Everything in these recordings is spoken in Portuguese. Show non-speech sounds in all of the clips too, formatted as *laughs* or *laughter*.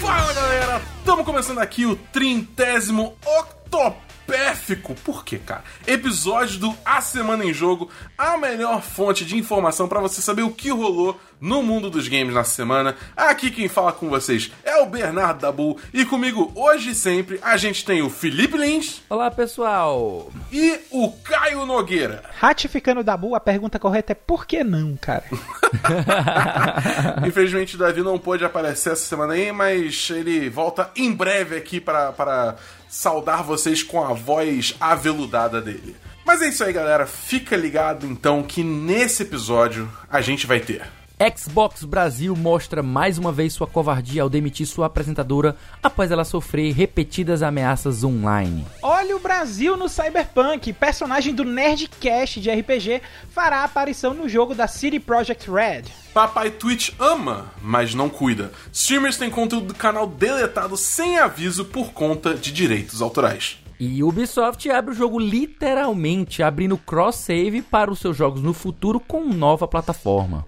Fala galera, estamos começando aqui o trintésimo octopéfico. Por quê, cara? Episódio do A Semana em Jogo, a melhor fonte de informação para você saber o que rolou no mundo dos games na semana. Aqui quem fala com vocês é o Bernardo Dabu e comigo hoje e sempre a gente tem o Felipe Lins Olá, pessoal. e o Caio Nogueira. Ratificando o Dabu, a pergunta correta é por que não, cara? *laughs* Infelizmente o Davi não pôde aparecer essa semana aí, mas ele volta em breve aqui para, para saudar vocês com a voz aveludada dele. Mas é isso aí, galera. Fica ligado então que nesse episódio a gente vai ter. Xbox Brasil mostra mais uma vez sua covardia ao demitir sua apresentadora após ela sofrer repetidas ameaças online. Olha o Brasil no Cyberpunk. Personagem do Nerdcast de RPG fará aparição no jogo da City Project Red. Papai Twitch ama, mas não cuida. Streamers têm conteúdo do canal deletado sem aviso por conta de direitos autorais. E Ubisoft abre o jogo literalmente, abrindo cross-save para os seus jogos no futuro com nova plataforma.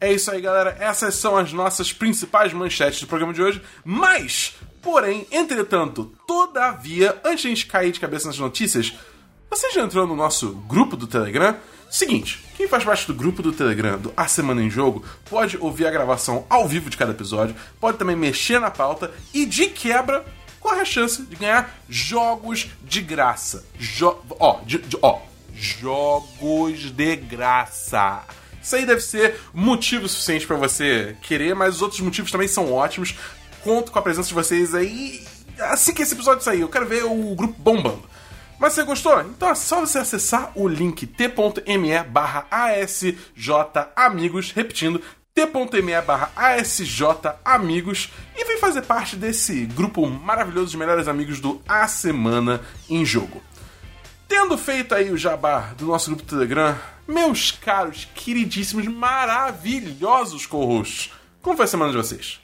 É isso aí, galera. Essas são as nossas principais manchetes do programa de hoje. Mas, porém, entretanto, todavia, antes de a gente cair de cabeça nas notícias, você já entrou no nosso grupo do Telegram? Seguinte, quem faz parte do grupo do Telegram do A Semana em Jogo pode ouvir a gravação ao vivo de cada episódio, pode também mexer na pauta e, de quebra, corre a chance de ganhar jogos de graça. Jo ó, de- de- ó, jogos de graça. Isso aí deve ser motivo suficiente pra você querer, mas os outros motivos também são ótimos. Conto com a presença de vocês aí. Assim que esse episódio sair, eu quero ver o grupo bombando. Mas você gostou? Então é só você acessar o link t.me barra asjamigos, repetindo, t.me barra asjamigos e vem fazer parte desse grupo maravilhoso de melhores amigos do A Semana em Jogo. Tendo feito aí o jabá do nosso grupo Telegram, meus caros, queridíssimos, maravilhosos co-hosts, como foi a semana de vocês?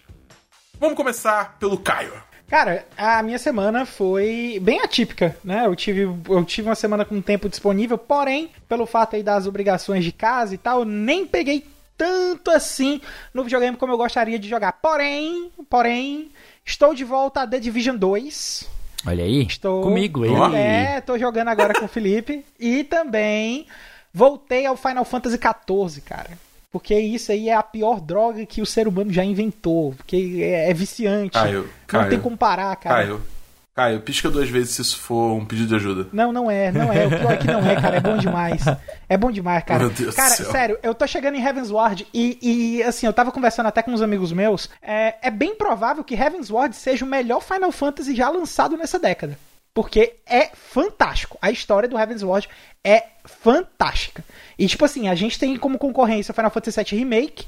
Vamos começar pelo Caio. Cara, a minha semana foi bem atípica, né? Eu tive, eu tive uma semana com tempo disponível, porém, pelo fato aí das obrigações de casa e tal, nem peguei tanto assim no videogame como eu gostaria de jogar. Porém, porém, estou de volta a The Division 2. Olha aí, Estou comigo ele. É, tô jogando agora com o Felipe. E também voltei ao Final Fantasy XIV, cara. Porque isso aí é a pior droga que o ser humano já inventou. Porque é, é viciante. Caio, Não tem como parar, cara. Caio, Caio, pisca duas vezes se isso for um pedido de ajuda. Não, não é, não é. O pior é que não é, cara. É bom demais. É bom demais, cara. Meu Deus cara, céu. sério, eu tô chegando em Heaven's Ward e, e, assim, eu tava conversando até com uns amigos meus. É, é bem provável que Heaven's Ward seja o melhor Final Fantasy já lançado nessa década. Porque é fantástico. A história do Heaven's Ward é fantástica. E, tipo assim, a gente tem como concorrência o Final Fantasy VII Remake,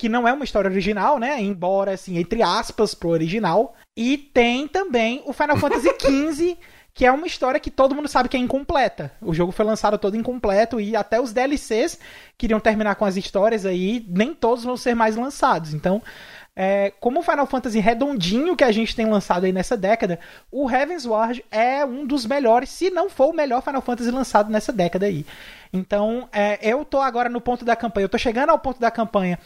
que não é uma história original, né? Embora, assim, entre aspas, pro original. E tem também o Final Fantasy *laughs* XV, que é uma história que todo mundo sabe que é incompleta. O jogo foi lançado todo incompleto e até os DLCs queriam terminar com as histórias aí, nem todos vão ser mais lançados. Então, é, como o Final Fantasy redondinho que a gente tem lançado aí nessa década, o Heaven's Ward é um dos melhores, se não for o melhor Final Fantasy lançado nessa década aí. Então, é, eu tô agora no ponto da campanha, eu tô chegando ao ponto da campanha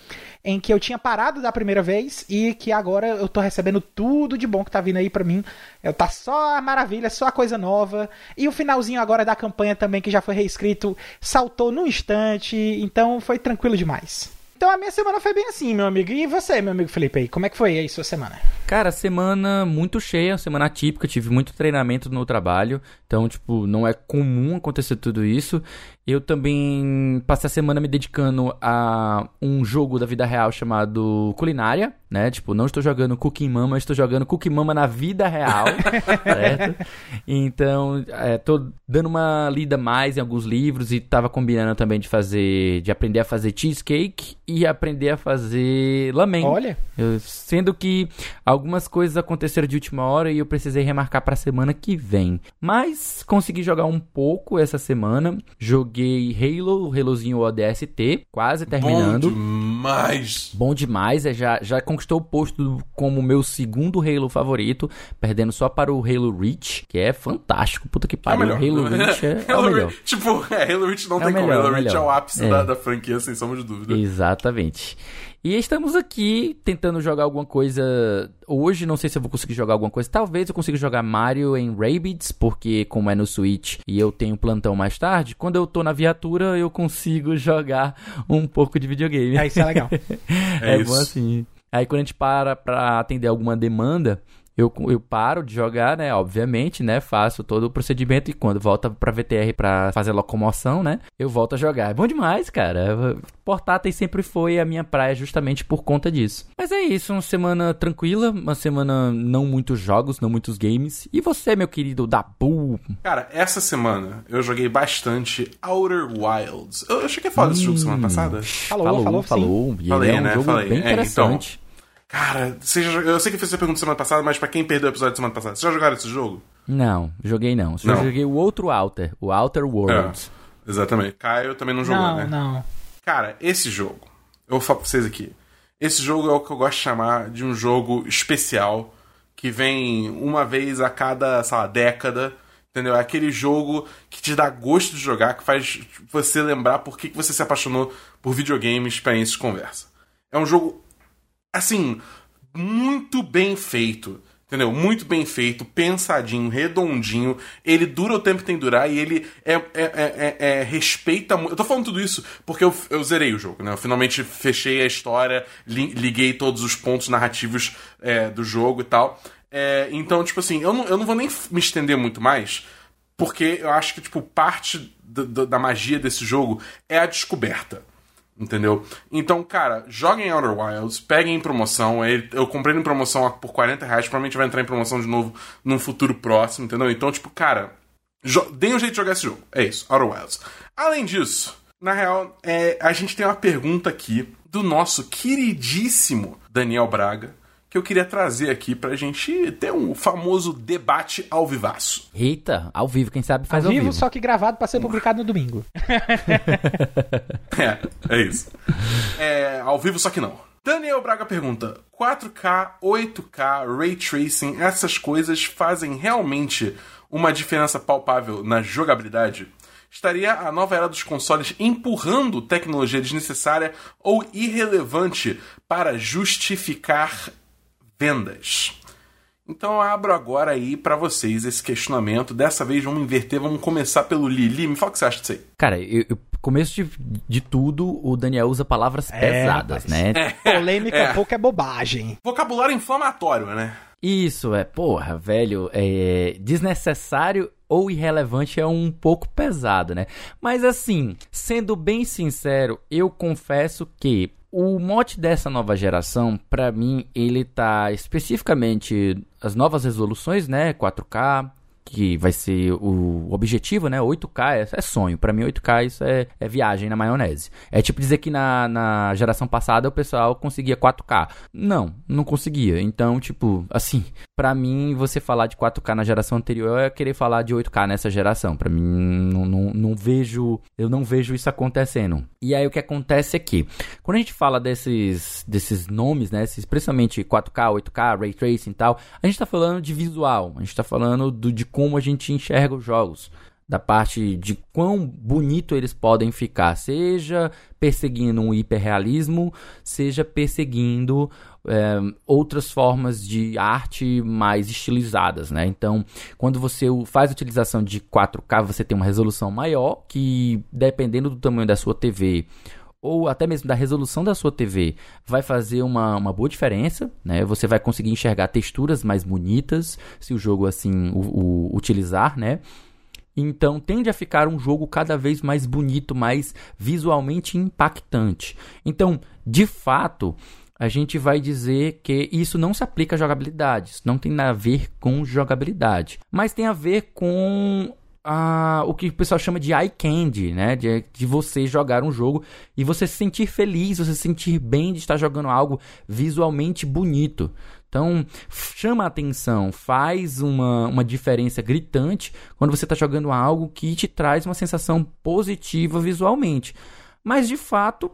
em que eu tinha parado da primeira vez e que agora eu tô recebendo tudo de bom que tá vindo aí pra mim. Eu tá só a maravilha, só a coisa nova. E o finalzinho agora da campanha também, que já foi reescrito, saltou no instante, então foi tranquilo demais. Então a minha semana foi bem assim, meu amigo. E você, meu amigo Felipe aí, como é que foi aí sua semana? Cara, semana muito cheia, semana atípica, tive muito treinamento no trabalho, então, tipo, não é comum acontecer tudo isso. Eu também passei a semana me dedicando a um jogo da vida real chamado Culinária, né? Tipo, não estou jogando Cooking Mama, estou jogando Cooking Mama na vida real, *laughs* certo? Então, é, tô dando uma lida mais em alguns livros e tava combinando também de fazer, de aprender a fazer cheesecake e aprender a fazer lamen. Olha, Eu- sendo que algumas coisas aconteceram de última hora e eu precisei remarcar pra semana que vem. Mas consegui jogar um pouco essa semana. Joguei joguei Halo, Halozinho ODST, quase terminando. Bom demais. Bom demais, é, já, já conquistou o posto como meu segundo Halo favorito, perdendo só para o Halo Reach, que é fantástico. Puta que pariu. É o melhor. Halo *laughs* Reach é, é o Halo melhor. Reach- tipo, é, Halo Reach não É o tem como. melhor, Halo é o Reach é o ápice É. da, da franquia, sem sombra de dúvida. Exatamente. E estamos aqui tentando jogar alguma coisa. Hoje não sei se eu vou conseguir jogar alguma coisa. Talvez eu consiga jogar Mario em Rabbids, porque como é no Switch e eu tenho plantão mais tarde, quando eu tô na viatura eu consigo *laughs* jogar um pouco de videogame. É, isso é legal. *laughs* É, isso. bom assim. Aí quando a gente para pra atender alguma demanda, eu, eu paro de jogar, né? Obviamente, né? Faço todo o procedimento e quando volta pra VTR pra fazer locomoção, né? Eu volto a jogar. É bom demais, cara. Portátil sempre foi a minha praia justamente por conta disso. Mas é isso, uma semana tranquila, uma semana não muitos jogos, não muitos games. E você, meu querido Dabu? Cara, essa semana eu joguei bastante Outer Wilds. Eu, eu cheguei a falar desse jogo semana passada. Falou, falou, falou, falou. E Falei, é um né? jogo Falei. bem É, então. Cara, você já- eu sei que fiz essa pergunta semana passada, mas pra quem perdeu o episódio de semana passada, vocês já jogaram esse jogo? Não, joguei não. Só Não. joguei o outro Outer, o Outer Worlds. É, exatamente. Caio também não jogou, Não, né? não. Cara, esse jogo, eu vou falar pra vocês aqui. Esse jogo é o que eu gosto de chamar de um jogo especial, que vem uma vez a cada, sei lá, década. Entendeu? É aquele jogo que te dá gosto de jogar, que faz você lembrar por que que você se apaixonou por videogames, experiências de conversa. É um jogo, assim, muito bem feito. Entendeu? Muito bem feito, pensadinho, redondinho. Ele dura o tempo que tem que durar e ele é, é, é, é- é- respeita muito. Eu tô falando tudo isso porque eu, eu zerei o jogo, né? Eu finalmente fechei a história, li- liguei todos os pontos narrativos é, do jogo e tal. É, então, tipo assim, eu não, eu não vou nem me estender muito mais, porque eu acho que, tipo, parte da magia desse jogo é a descoberta. Entendeu? Então, cara, joguem Outer Wilds, peguem em promoção. Eu comprei em promoção por 40 reais, provavelmente vai entrar em promoção de novo num futuro próximo, entendeu? Então, tipo, cara, deem um jeito de jogar esse jogo. É isso, Outer Wilds. Além disso, na real, é, a gente tem uma pergunta aqui do nosso queridíssimo Daniel Braga, que eu queria trazer aqui pra gente ter um famoso debate ao vivaço. Eita, ao vivo, quem sabe faz ao ao vivo, vivo. só que gravado pra ser publicado no domingo. É, é isso. É, ao vivo, só que não. Daniel Braga pergunta: 4K, 8K, Ray Tracing, essas coisas fazem realmente uma diferença palpável na jogabilidade? Estaria a nova era dos consoles empurrando tecnologia desnecessária ou irrelevante para justificar vendas? Então eu abro agora aí pra vocês esse questionamento. Dessa vez vamos inverter, vamos começar pelo Lili. Me fala o que você acha disso aí. Cara, eu, eu- começo de, de tudo, o Daniel usa palavras É, pesadas, rapaz. né? Polêmica É. pouco é bobagem. Vocabulário inflamatório, né? Isso, é, porra, velho, é desnecessário ou irrelevante é um pouco pesado, né? Mas assim, sendo bem sincero, eu confesso que o mote dessa nova geração, pra mim, ele tá especificamente as novas resoluções, né? 4K, que vai ser o objetivo, né? 8K é, é sonho. Pra mim, 8K isso é, é viagem na maionese. É tipo dizer que na, na geração passada o pessoal conseguia 4K. Não, não conseguia. Então, tipo, assim, pra mim, você falar de 4K na geração anterior é querer falar de 8K nessa geração. Pra mim, não, não, não vejo. Eu não vejo isso acontecendo. E aí o que acontece é que, quando a gente fala desses, desses nomes, né? Principalmente 4K, 8K, Ray Tracing e tal, a gente tá falando de visual. A gente tá falando do, de como a gente enxerga os jogos da parte de quão bonito eles podem ficar, seja perseguindo um hiperrealismo, seja perseguindo é, outras formas de arte mais estilizadas, né? Então, quando você faz utilização de 4K, você tem uma resolução maior que, dependendo do tamanho da sua TV ou até mesmo da resolução da sua TV, vai fazer uma, uma boa diferença, né? Você vai conseguir enxergar texturas mais bonitas, se o jogo assim o, o utilizar, né? Então tende a ficar um jogo cada vez mais bonito, mais visualmente impactante. Então, de fato, a gente vai dizer que isso não se aplica à jogabilidade, isso não tem nada a ver com jogabilidade, mas tem a ver com ah, o que o pessoal chama de eye candy, né? De, de você jogar um jogo e você se sentir feliz, você se sentir bem de estar jogando algo visualmente bonito. Então, chama a atenção, faz uma, uma diferença gritante quando você está jogando algo que te traz uma sensação positiva visualmente. Mas, de fato,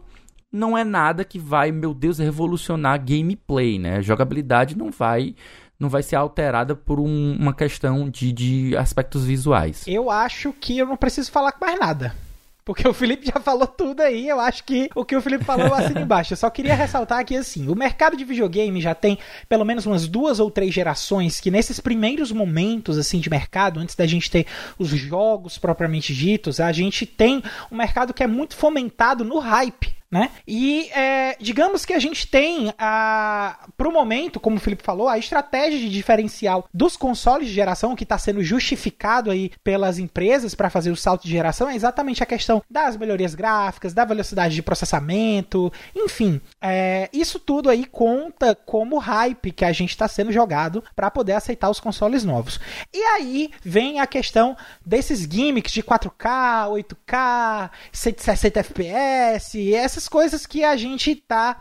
não é nada que vai, meu Deus, revolucionar gameplay, né? A jogabilidade não vai não vai ser alterada por um, uma questão de, de aspectos visuais. Eu acho que eu não preciso falar mais nada. Porque o Felipe já falou tudo aí, eu acho que o que o Felipe falou assim embaixo. Eu só queria ressaltar que assim, o mercado de videogame já tem pelo menos umas duas ou três gerações que nesses primeiros momentos assim de mercado, antes da gente ter os jogos propriamente ditos, a gente tem um mercado que é muito fomentado no hype né? E é, digamos que a gente tem, para o momento, como o Felipe falou, a estratégia de diferencial dos consoles de geração que está sendo justificado aí pelas empresas para fazer o salto de geração é exatamente a questão das melhorias gráficas, da velocidade de processamento, enfim, é, isso tudo aí conta como hype que a gente está sendo jogado para poder aceitar os consoles novos. E aí vem a questão desses gimmicks de 4K, 8K, 160 FPS, essas essas coisas que a gente tá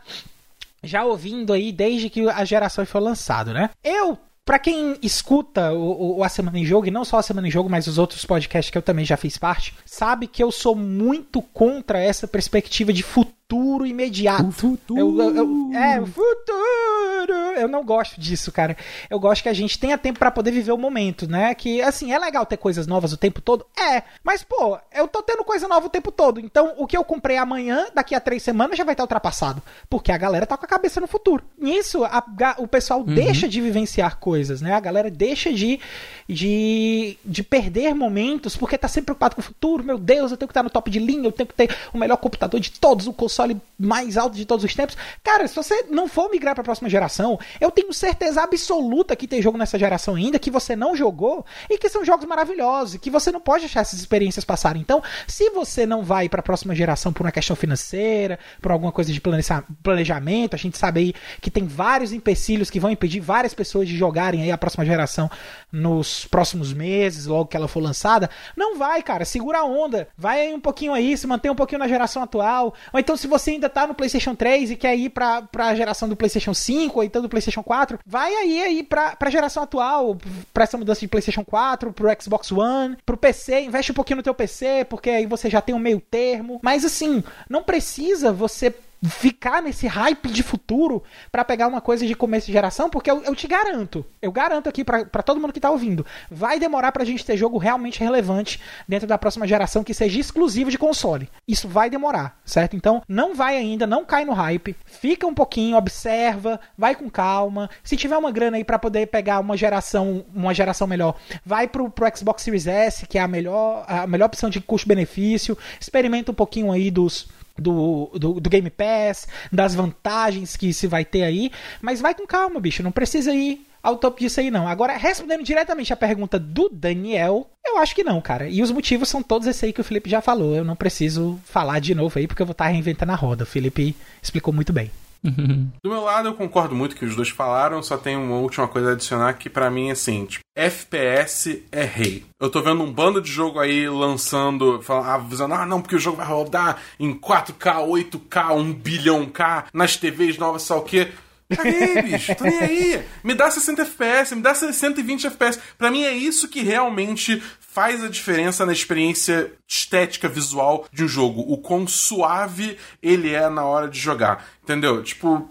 já ouvindo aí desde que a geração foi lançada, né? Eu para quem escuta o, o, a Semana em Jogo, e não só a Semana em Jogo, mas os outros podcasts que eu também já fiz parte, sabe que eu sou muito contra essa perspectiva de futuro imediato. O futuro. Eu, eu, eu, é, o futuro. Eu não gosto disso, cara. Eu gosto que a gente tenha tempo para poder viver o momento, né? Que, assim, é legal ter coisas novas o tempo todo? É. Mas, pô, eu tô tendo coisa nova o tempo todo. Então, o que eu comprei amanhã, daqui a três semanas, já vai estar ultrapassado. Porque a galera tá com a cabeça no futuro. Nisso, a, o pessoal uhum. deixa de vivenciar coisas, né? A galera deixa de, de, de perder momentos porque tá sempre preocupado com o futuro. Meu Deus, eu tenho que estar no top de linha, eu tenho que ter o melhor computador de todos, o console console mais alto de todos os tempos. Cara, se você não for migrar para a próxima geração, eu tenho certeza absoluta que tem jogo nessa geração ainda que você não jogou e que são jogos maravilhosos e que você não pode deixar essas experiências passarem. Então, se você não vai para a próxima geração por uma questão financeira, por alguma coisa de planejamento, a gente sabe aí que tem vários empecilhos que vão impedir várias pessoas de jogarem aí a próxima geração nos próximos meses, logo que ela for lançada, não vai, cara, segura a onda, vai aí um pouquinho aí, se mantém um pouquinho na geração atual, ou então se você ainda tá no PlayStation 3 e quer ir pra, pra geração do PlayStation 5 ou então do PlayStation 4, vai aí, aí pra, pra geração atual, pra essa mudança de PlayStation 4, pro Xbox One, pro PC, investe um pouquinho no teu PC, porque aí você já tem um meio termo. Mas assim, não precisa você ficar nesse hype de futuro para pegar uma coisa de começo de geração, porque eu, eu te garanto, eu garanto aqui para todo mundo que tá ouvindo, vai demorar pra gente ter jogo realmente relevante dentro da próxima geração que seja exclusivo de console. Isso vai demorar, certo? Então, não vai ainda, não cai no hype, fica um pouquinho, observa, vai com calma. Se tiver uma grana aí para poder pegar uma geração, uma geração melhor, vai pro, pro Xbox Series S, que é a melhor, a melhor opção de custo-benefício. Experimenta um pouquinho aí dos do, do, do, Game Pass, das vantagens que se vai ter aí, mas vai com calma, bicho, não precisa ir ao topo disso aí não. Agora, respondendo diretamente a pergunta do Daniel, eu acho que não, cara. E os motivos são todos esses aí que o Felipe já falou. Eu não preciso falar de novo aí, porque eu vou estar reinventando a roda. O Felipe explicou muito bem. *laughs* Do meu lado, eu concordo muito com que os dois falaram, só tem uma última coisa a adicionar que para mim é assim, tipo, FPS é rei. Eu tô vendo um bando de jogo aí lançando, falando, avisando, ah, não, porque o jogo vai rodar em 4K, 8K, 1 bilhão K, nas TVs novas, só o quê. Caguei, bicho, tô nem aí. Me dá 60 FPS, me dá 120 FPS. Pra mim é isso que realmente faz a diferença na experiência estética visual de um jogo. O quão suave ele é na hora de jogar. Entendeu? Tipo,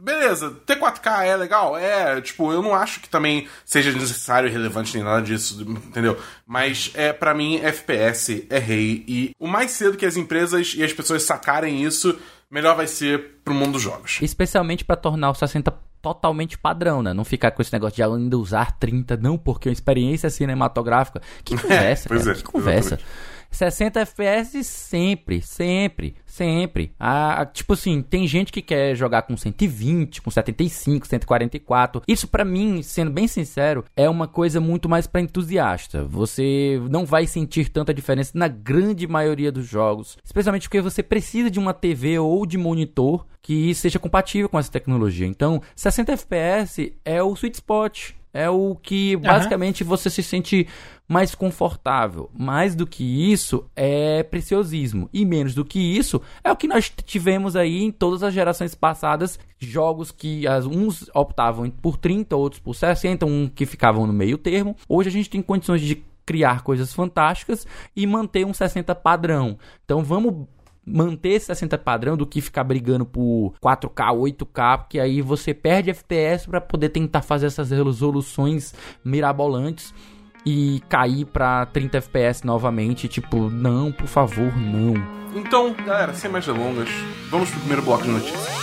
beleza, ter 4K é legal? É, tipo, eu não acho que também seja necessário, relevante nem nada disso, entendeu? Mas é para mim FPS é rei e o mais cedo que as empresas e as pessoas sacarem isso, melhor vai ser pro mundo dos jogos. Especialmente para tornar o 60 totalmente padrão, né? Não ficar com esse negócio de ainda usar 30, não, porque é uma experiência cinematográfica. Que *laughs* conversa, é, cara, é, que conversa. Exatamente. 60 FPS sempre, sempre, sempre. Ah, tipo assim, tem gente que quer jogar com 120, com 75, 144. Isso para mim, sendo bem sincero, é uma coisa muito mais para entusiasta. Você não vai sentir tanta diferença na grande maioria dos jogos, especialmente porque você precisa de uma TV ou de monitor que seja compatível com essa tecnologia. Então, 60 FPS é o sweet spot É o que basicamente uhum. você se sente mais confortável. Mais do que isso é preciosismo. E menos do que isso é o que nós tivemos aí em todas as gerações passadas. Jogos que as, uns optavam por 30, outros por 60, um que ficavam no meio termo. Hoje a gente tem condições de criar coisas fantásticas e manter um 60 padrão. Então vamos manter esse 60 padrão do que ficar brigando por 4K, 8K, porque aí você perde FPS para poder tentar fazer essas resoluções mirabolantes e cair para 30 FPS novamente, tipo, não, por favor, não. Então, galera, sem mais delongas, vamos pro primeiro bloco de notícias.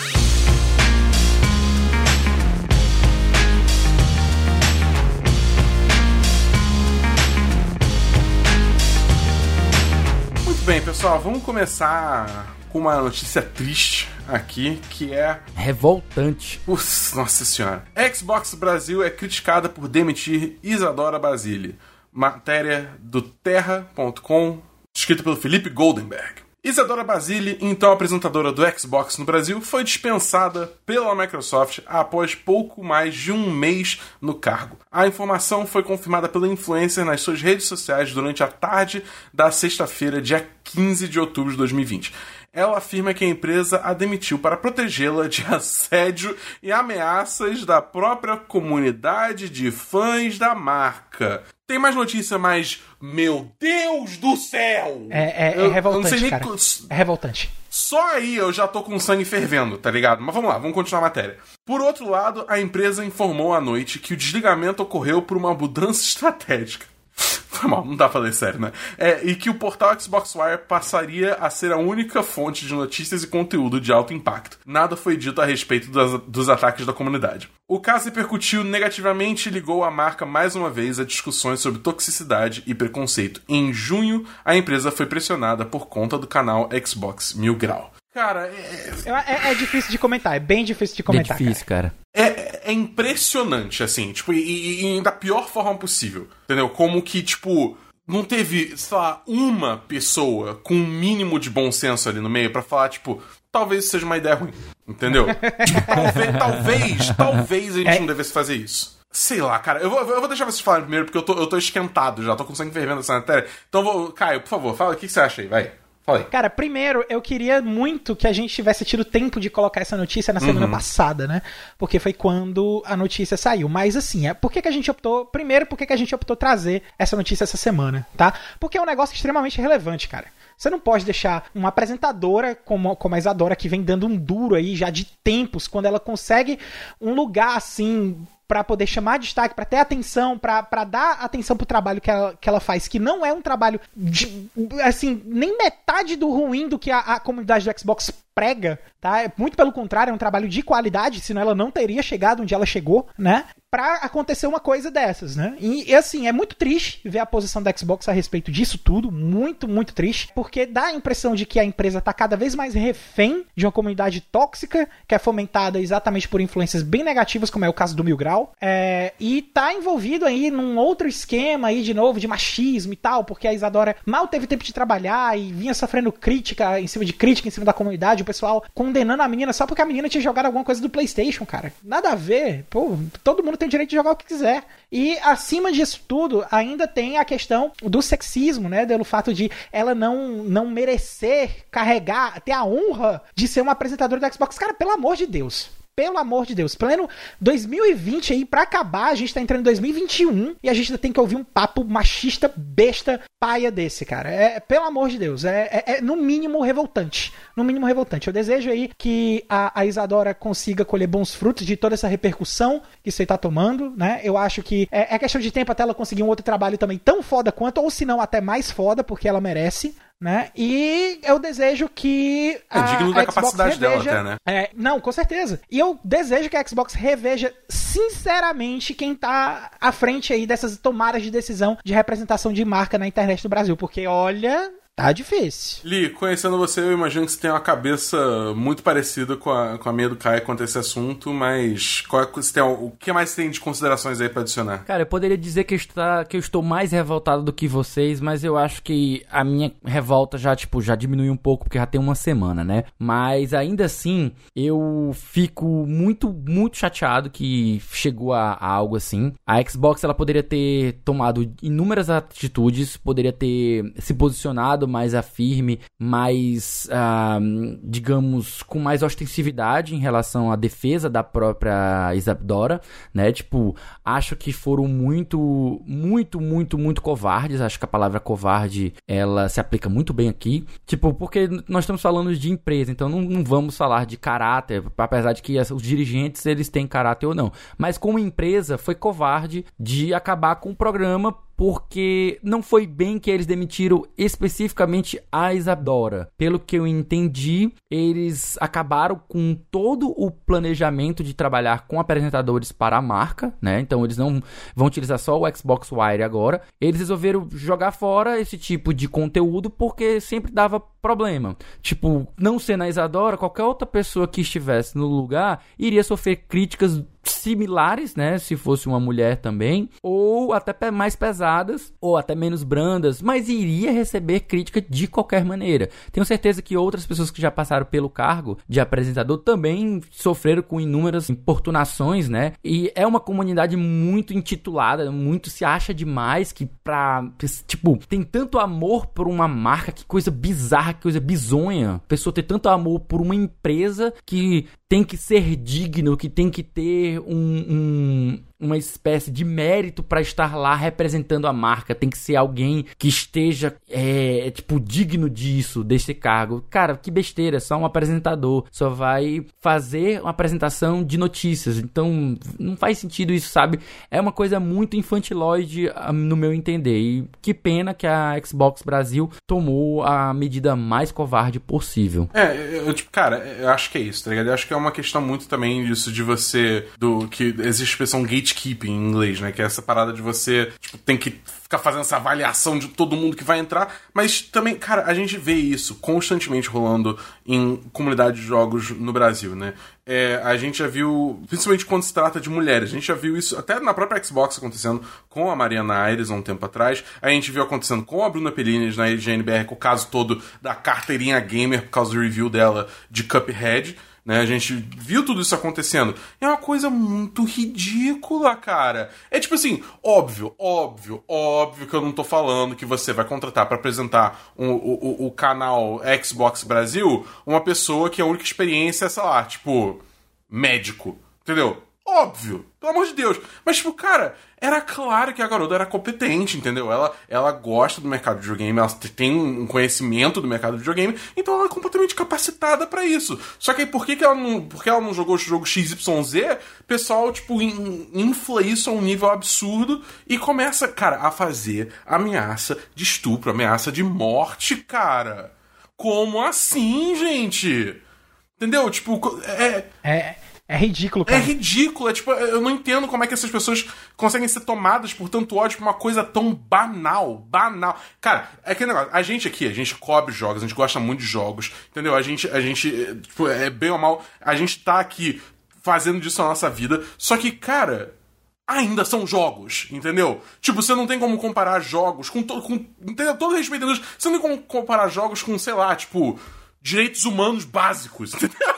Bem, pessoal, vamos começar com uma notícia triste aqui, que é. Revoltante. Uf, nossa senhora. Xbox Brasil é criticada por demitir Isadora Basile. Matéria do Terra.com, escrita pelo Felipe Goldenberg. Isadora Basile, então apresentadora do Xbox no Brasil, foi dispensada pela Microsoft após pouco mais de um mês no cargo. A informação foi confirmada pela influencer nas suas redes sociais durante a tarde da sexta-feira, dia 15 de outubro de 2020 ela afirma que a empresa a demitiu para protegê-la de *laughs* assédio e ameaças da própria comunidade de fãs da marca. Tem mais notícia, mas. Meu Deus do céu! É, é, é revoltante. Nem... Cara. É revoltante. Só aí eu já tô com sangue fervendo, tá ligado? Mas vamos lá, vamos continuar a matéria. Por outro lado, a empresa informou à noite que o desligamento ocorreu por uma mudança *laughs* estratégica. Foi mal, não dá pra ler sério, né? É, e que o portal Xbox Wire passaria a ser a única fonte de notícias e conteúdo de alto impacto. Nada foi dito a respeito das, dos ataques da comunidade. O caso repercutiu negativamente e ligou a marca mais uma vez a discussões sobre toxicidade e preconceito. Em junho, a empresa foi pressionada por conta do canal Xbox Mil Grau. Cara, é... É, é, difícil de comentar, é bem difícil de comentar. É difícil, cara. cara. É, impressionante, assim, tipo, e, e, da pior forma possível. Entendeu? Como que, tipo, não teve, sei lá, uma pessoa com um mínimo de bom senso ali no meio para falar, tipo, talvez seja uma ideia ruim. Entendeu? *laughs* tipo, talvez, talvez, talvez a gente é. não devesse fazer isso. Sei lá, cara. Eu vou, eu vou deixar vocês falarem primeiro, porque eu tô, eu tô esquentado já, tô com sangue fervendo nessa matéria. Então, vou, Caio, por favor, fala o que você acha aí, vai. Cara, primeiro, eu queria muito que a gente tivesse tido tempo de colocar essa notícia na semana uhum. passada, né? Porque foi quando a notícia saiu. Mas assim, é, por que, que a gente optou. Primeiro, por que, que a gente optou trazer essa notícia essa semana, tá? Porque é um negócio extremamente relevante, cara. Você não pode deixar uma apresentadora como, como a Isadora, que vem dando um duro aí já de tempos, quando ela consegue um lugar assim para poder chamar destaque, para ter atenção, para dar atenção pro trabalho que ela, que ela faz, que não é um trabalho de, assim, nem metade do ruim do que a, a comunidade do Xbox prega, tá? É muito pelo contrário, é um trabalho de qualidade, senão ela não teria chegado onde ela chegou, né? Pra acontecer uma coisa dessas, né? E, e, assim, é muito triste ver a posição da Xbox a respeito disso tudo, muito, muito triste, porque dá a impressão de que a empresa tá cada vez mais refém de uma comunidade tóxica, que é fomentada exatamente por influências bem negativas, como é o caso do Mil Grau, é, e tá envolvido aí num outro esquema aí, de novo, de machismo e tal, porque a Isadora mal teve tempo de trabalhar e vinha sofrendo crítica em cima de crítica em cima da comunidade, o pessoal condenando a menina só porque a menina tinha jogado alguma coisa do PlayStation, cara. Nada a ver. Pô, todo mundo tem direito de jogar o que quiser. E acima disso tudo, ainda tem a questão do sexismo, né? Pelo fato de ela não, não merecer carregar, ter a honra de ser uma apresentadora do Xbox. Cara, pelo amor de Deus pelo amor de Deus. Pleno 2020 aí, pra acabar, a gente tá entrando em 2021 e a gente ainda tem que ouvir um papo machista, besta, paia desse, cara. É, pelo amor de Deus, é, é, é no mínimo revoltante. No mínimo revoltante. Eu desejo aí que a, a, Isadora consiga colher bons frutos de toda essa repercussão que você tá tomando, né? Eu acho que é, é questão de tempo até ela conseguir um outro trabalho também tão foda quanto, ou se não até mais foda, porque ela merece né? E eu desejo que é digno da Xbox capacidade reveja, dela até, né? É, não, com certeza. E eu desejo que a Xbox reveja sinceramente quem tá à frente aí dessas tomadas de decisão de representação de marca na internet do Brasil, porque olha, Tá difícil. Li, conhecendo você, eu imagino que você tem uma cabeça muito parecida com a, com a minha do Kai quanto a esse assunto, mas qual é, você tem, o que mais você tem de considerações aí pra adicionar? Cara, eu poderia dizer que, está, que eu estou mais revoltado do que vocês, mas eu acho que a minha revolta já, tipo, já diminuiu um pouco, porque já tem uma semana, né? Mas ainda assim, eu fico muito, muito chateado que chegou a, a algo assim. A Xbox, ela poderia ter tomado inúmeras atitudes, poderia ter se posicionado mais afirme, mais, ah, digamos, com mais ostensividade em relação à defesa da própria Isadora, né? Tipo, acho que foram muito, muito, muito, muito covardes. Acho que a palavra covarde, ela se aplica muito bem aqui. Tipo, porque nós estamos falando de empresa, então não, não vamos falar de caráter, apesar de que os dirigentes, eles têm caráter ou não. Mas como empresa, foi covarde de acabar com o programa porque não foi bem que eles demitiram especificamente a Isadora. Pelo que eu entendi, eles acabaram com todo o planejamento de trabalhar com apresentadores para a marca, né? Então eles não vão utilizar só o Xbox Wire agora. Eles resolveram jogar fora esse tipo de conteúdo porque sempre dava problema. Tipo, não sendo a Isadora, qualquer outra pessoa que estivesse no lugar iria sofrer críticas similares, né? Se fosse uma mulher também, ou até mais pesadas, ou até menos brandas, mas iria receber crítica de qualquer maneira. Tenho certeza que outras pessoas que já passaram pelo cargo de apresentador também sofreram com inúmeras importunações, né? E é uma comunidade muito intitulada, muito se acha demais que pra. Tipo, tem tanto amor por uma marca, que coisa bizarra, que coisa bizonha. A pessoa ter tanto amor por uma empresa que tem que ser digno, que tem que ter um, um, uma espécie de mérito para estar lá representando a marca. Tem que ser alguém que esteja, é, tipo, digno disso, desse cargo. Cara, que besteira, só um apresentador. Só vai fazer uma apresentação de notícias. Então, não faz sentido isso, sabe? É uma coisa muito infantilóide, ah, no meu entender. E que pena que a Xbox Brasil tomou a medida mais covarde possível. É, eu, tipo, cara, eu acho que é isso, tá ligado? Eu acho que é uma questão muito também disso de você. do que existe a expressão gate gatekeeping em inglês, né? Que é essa parada de você, tipo, tem que ficar fazendo essa avaliação de todo mundo que vai entrar. Mas também, cara, a gente vê isso constantemente rolando em comunidade de jogos no Brasil, né? É, a gente já viu, principalmente quando se trata de mulheres, a gente já viu isso até na própria Xbox acontecendo com a Mariana Aires há um tempo atrás. A gente viu acontecendo com a Bruna Pellini na GNBR, com o caso todo da carteirinha gamer por causa do review dela de Cuphead. Né? A gente viu tudo isso acontecendo. É uma coisa muito ridícula, cara. É tipo assim, óbvio, óbvio, óbvio que eu não tô falando que você vai contratar para apresentar um, o, o, o canal Xbox Brasil uma pessoa que a única experiência é, sei lá, tipo, médico. Entendeu? Óbvio, pelo amor de Deus. Mas, tipo, cara, era claro que a garota era competente, entendeu? Ela, ela gosta do mercado de videogame, ela tem um conhecimento do mercado de videogame, então ela é completamente capacitada para isso. Só que aí, por que, que ela não. Porque ela não jogou o jogo XYZ, pessoal, tipo, in, infla isso a um nível absurdo e começa, cara, a fazer ameaça de estupro, ameaça de morte, cara. Como assim, gente? Entendeu? Tipo, é. É. É ridículo, cara. É ridículo. É tipo, eu não entendo como é que essas pessoas conseguem ser tomadas por tanto ódio por uma coisa tão banal. Banal. Cara, é aquele negócio. A gente aqui, a gente cobre jogos, a gente gosta muito de jogos, entendeu? A gente, a gente tipo, é bem ou mal, a gente tá aqui fazendo disso a nossa vida. Só que, cara, ainda são jogos, entendeu? Tipo, você não tem como comparar jogos com todo. Com, entendeu? Todo respeito a Deus, você não tem como comparar jogos com, sei lá, tipo, direitos humanos básicos, *laughs* entendeu?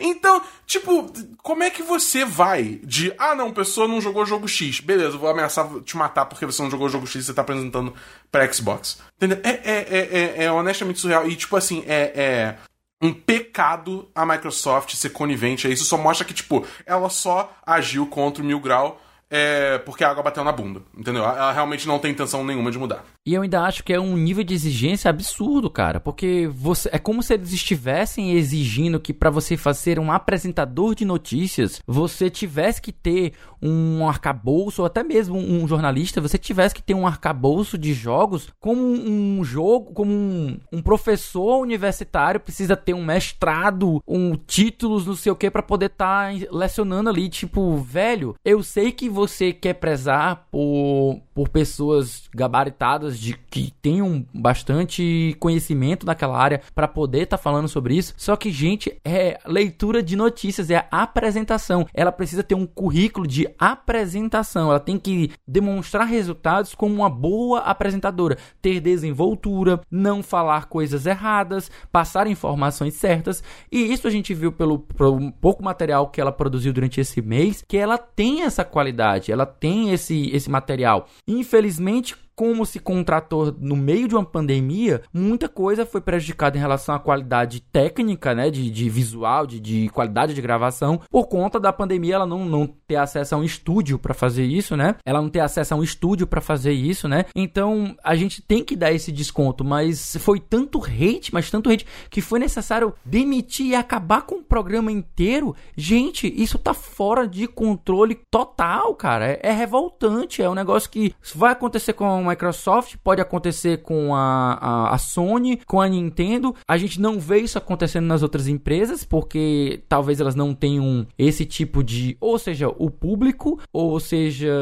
Então, tipo, como é que você vai de, ah, não, pessoa não jogou jogo X, beleza, vou ameaçar te matar porque você não jogou jogo X e você tá apresentando pra Xbox. Entendeu? É, é, é, é, é honestamente surreal. E, tipo assim, é, é um pecado a Microsoft ser conivente a isso. Só mostra que, tipo, ela só agiu contra o Mil Grau é porque a água bateu na bunda, entendeu? Ela realmente não tem intenção nenhuma de mudar. E eu ainda acho que é um nível de exigência absurdo, cara, porque você é como se eles estivessem exigindo que para você fazer um apresentador de notícias, você tivesse que ter um arcabouço, ou até mesmo um jornalista, você tivesse que ter um arcabouço de jogos como um jogo, como um, um professor universitário precisa ter um mestrado, um títulos, não sei o que, para poder estar tá lecionando ali, tipo, velho, eu sei que você quer prezar por, por pessoas gabaritadas de que tenham bastante conhecimento naquela área para poder estar tá falando sobre isso. Só que, gente, é leitura de notícias, é apresentação. Ela precisa ter um currículo de apresentação. Ela tem que demonstrar resultados como uma boa apresentadora, ter desenvoltura, não falar coisas erradas, passar informações certas. E isso a gente viu pelo, pelo pouco material que ela produziu durante esse mês, que ela tem essa qualidade, ela tem esse, esse material. Infelizmente, como se contratou no meio de uma pandemia, muita coisa foi prejudicada em relação à qualidade técnica, né, de, de visual, de, de qualidade de gravação, por conta da pandemia, ela não, não ter acesso a um estúdio para fazer isso, né? Ela não ter acesso a um estúdio para fazer isso, né? Então, a gente tem que dar esse desconto, mas foi tanto hate, mas tanto hate, que foi necessário demitir e acabar com o programa inteiro. Gente, isso tá fora de controle total, cara. É, é revoltante, é um negócio que vai acontecer com Microsoft, pode acontecer com a, a, a, Sony, com a Nintendo. A gente não vê isso acontecendo nas outras empresas, porque talvez elas não tenham esse tipo de. Ou seja, o público, ou seja,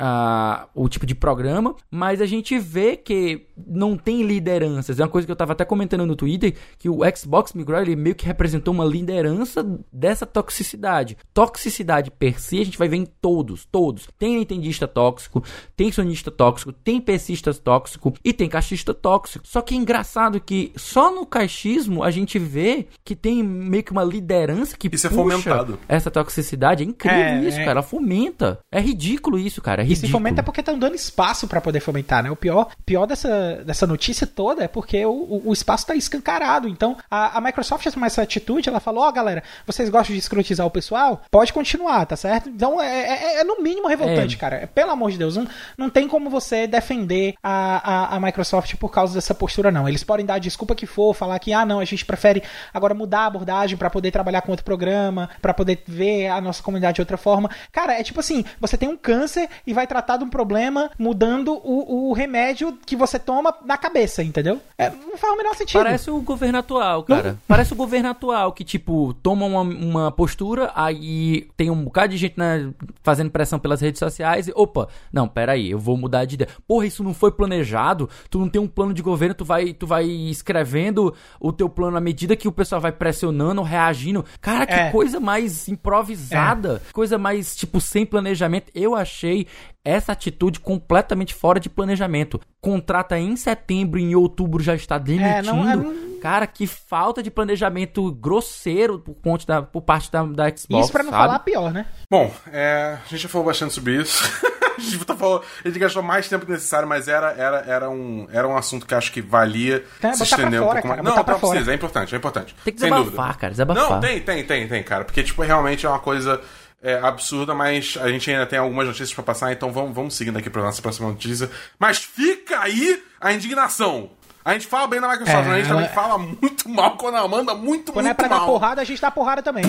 uh, o tipo de programa, mas a gente vê que não tem lideranças. É uma coisa que eu estava até comentando no Twitter, que o Xbox migrou, ele meio que representou uma liderança dessa toxicidade. Toxicidade per si, a gente vai ver em todos, todos. Tem nintendista tóxico, tem sonista tóxico, tem PCista tóxico e tem caixista tóxico. Só que é engraçado que só no caixismo a gente vê que tem meio que uma liderança que isso é puxa é fomentado. essa toxicidade. É incrível é, isso, é... cara. Ela fomenta. É ridículo isso, cara. É ridículo. E se fomenta é porque estão dando espaço para poder fomentar, né? O pior, pior dessa, dessa notícia toda é porque o, o espaço está escancarado. Então, a, a Microsoft tomou essa atitude, ela falou, ó, oh, galera, vocês gostam de escrotizar o pessoal? Pode continuar, tá certo? Então, é, é, é no mínimo revoltante, é. cara. Pelo amor de Deus, não, não tem como você defender a, a, a Microsoft por causa dessa postura, não. Eles podem dar a desculpa que for, falar que, ah, não, a gente prefere agora mudar a abordagem para poder trabalhar com outro programa, para poder ver a nossa comunidade de outra forma. Cara, é tipo assim, você tem um câncer e vai tratar de um problema mudando o, o remédio que você toma na cabeça, entendeu? É, não faz o menor sentido. Parece o governo atual, cara. Não. Parece o governo atual que, tipo, toma uma, uma postura, aí tem um bocado de gente né, fazendo pressão pelas redes sociais e, opa, não, peraí, eu vou mudar de ideia. Porra, isso não foi planejado, tu não tem um plano de governo, tu vai, tu vai escrevendo o teu plano à medida que o pessoal vai pressionando, reagindo. Cara, que é. coisa mais improvisada, é. coisa mais, tipo, sem planejamento. Eu achei essa atitude completamente fora de planejamento. Contrata em setembro, em outubro já está demitindo. É, não, é... Cara, que falta de planejamento grosseiro por, ponto da, por parte da, da Xbox. Isso pra não sabe? falar pior, né? Bom, é, a gente já falou bastante sobre isso. *laughs* a, gente tá falando, a gente gastou mais tempo que necessário, mas era, era, era, um, era um assunto que acho que valia é, se estender um pouco cara, mais. Não, não precisa, é importante, é importante. Tem que desabafar, cara, desabafar. Não, tem, tem, tem, tem, cara. Porque, tipo, realmente é uma coisa é, absurda, mas a gente ainda tem algumas notícias para passar, então vamos, vamos seguindo aqui para nossa próxima notícia. Mas fica aí a indignação. A gente fala bem da Microsoft, é, a gente também é... fala muito mal quando ela manda muito, quando muito é pra mal. dar porrada, a gente dá porrada também.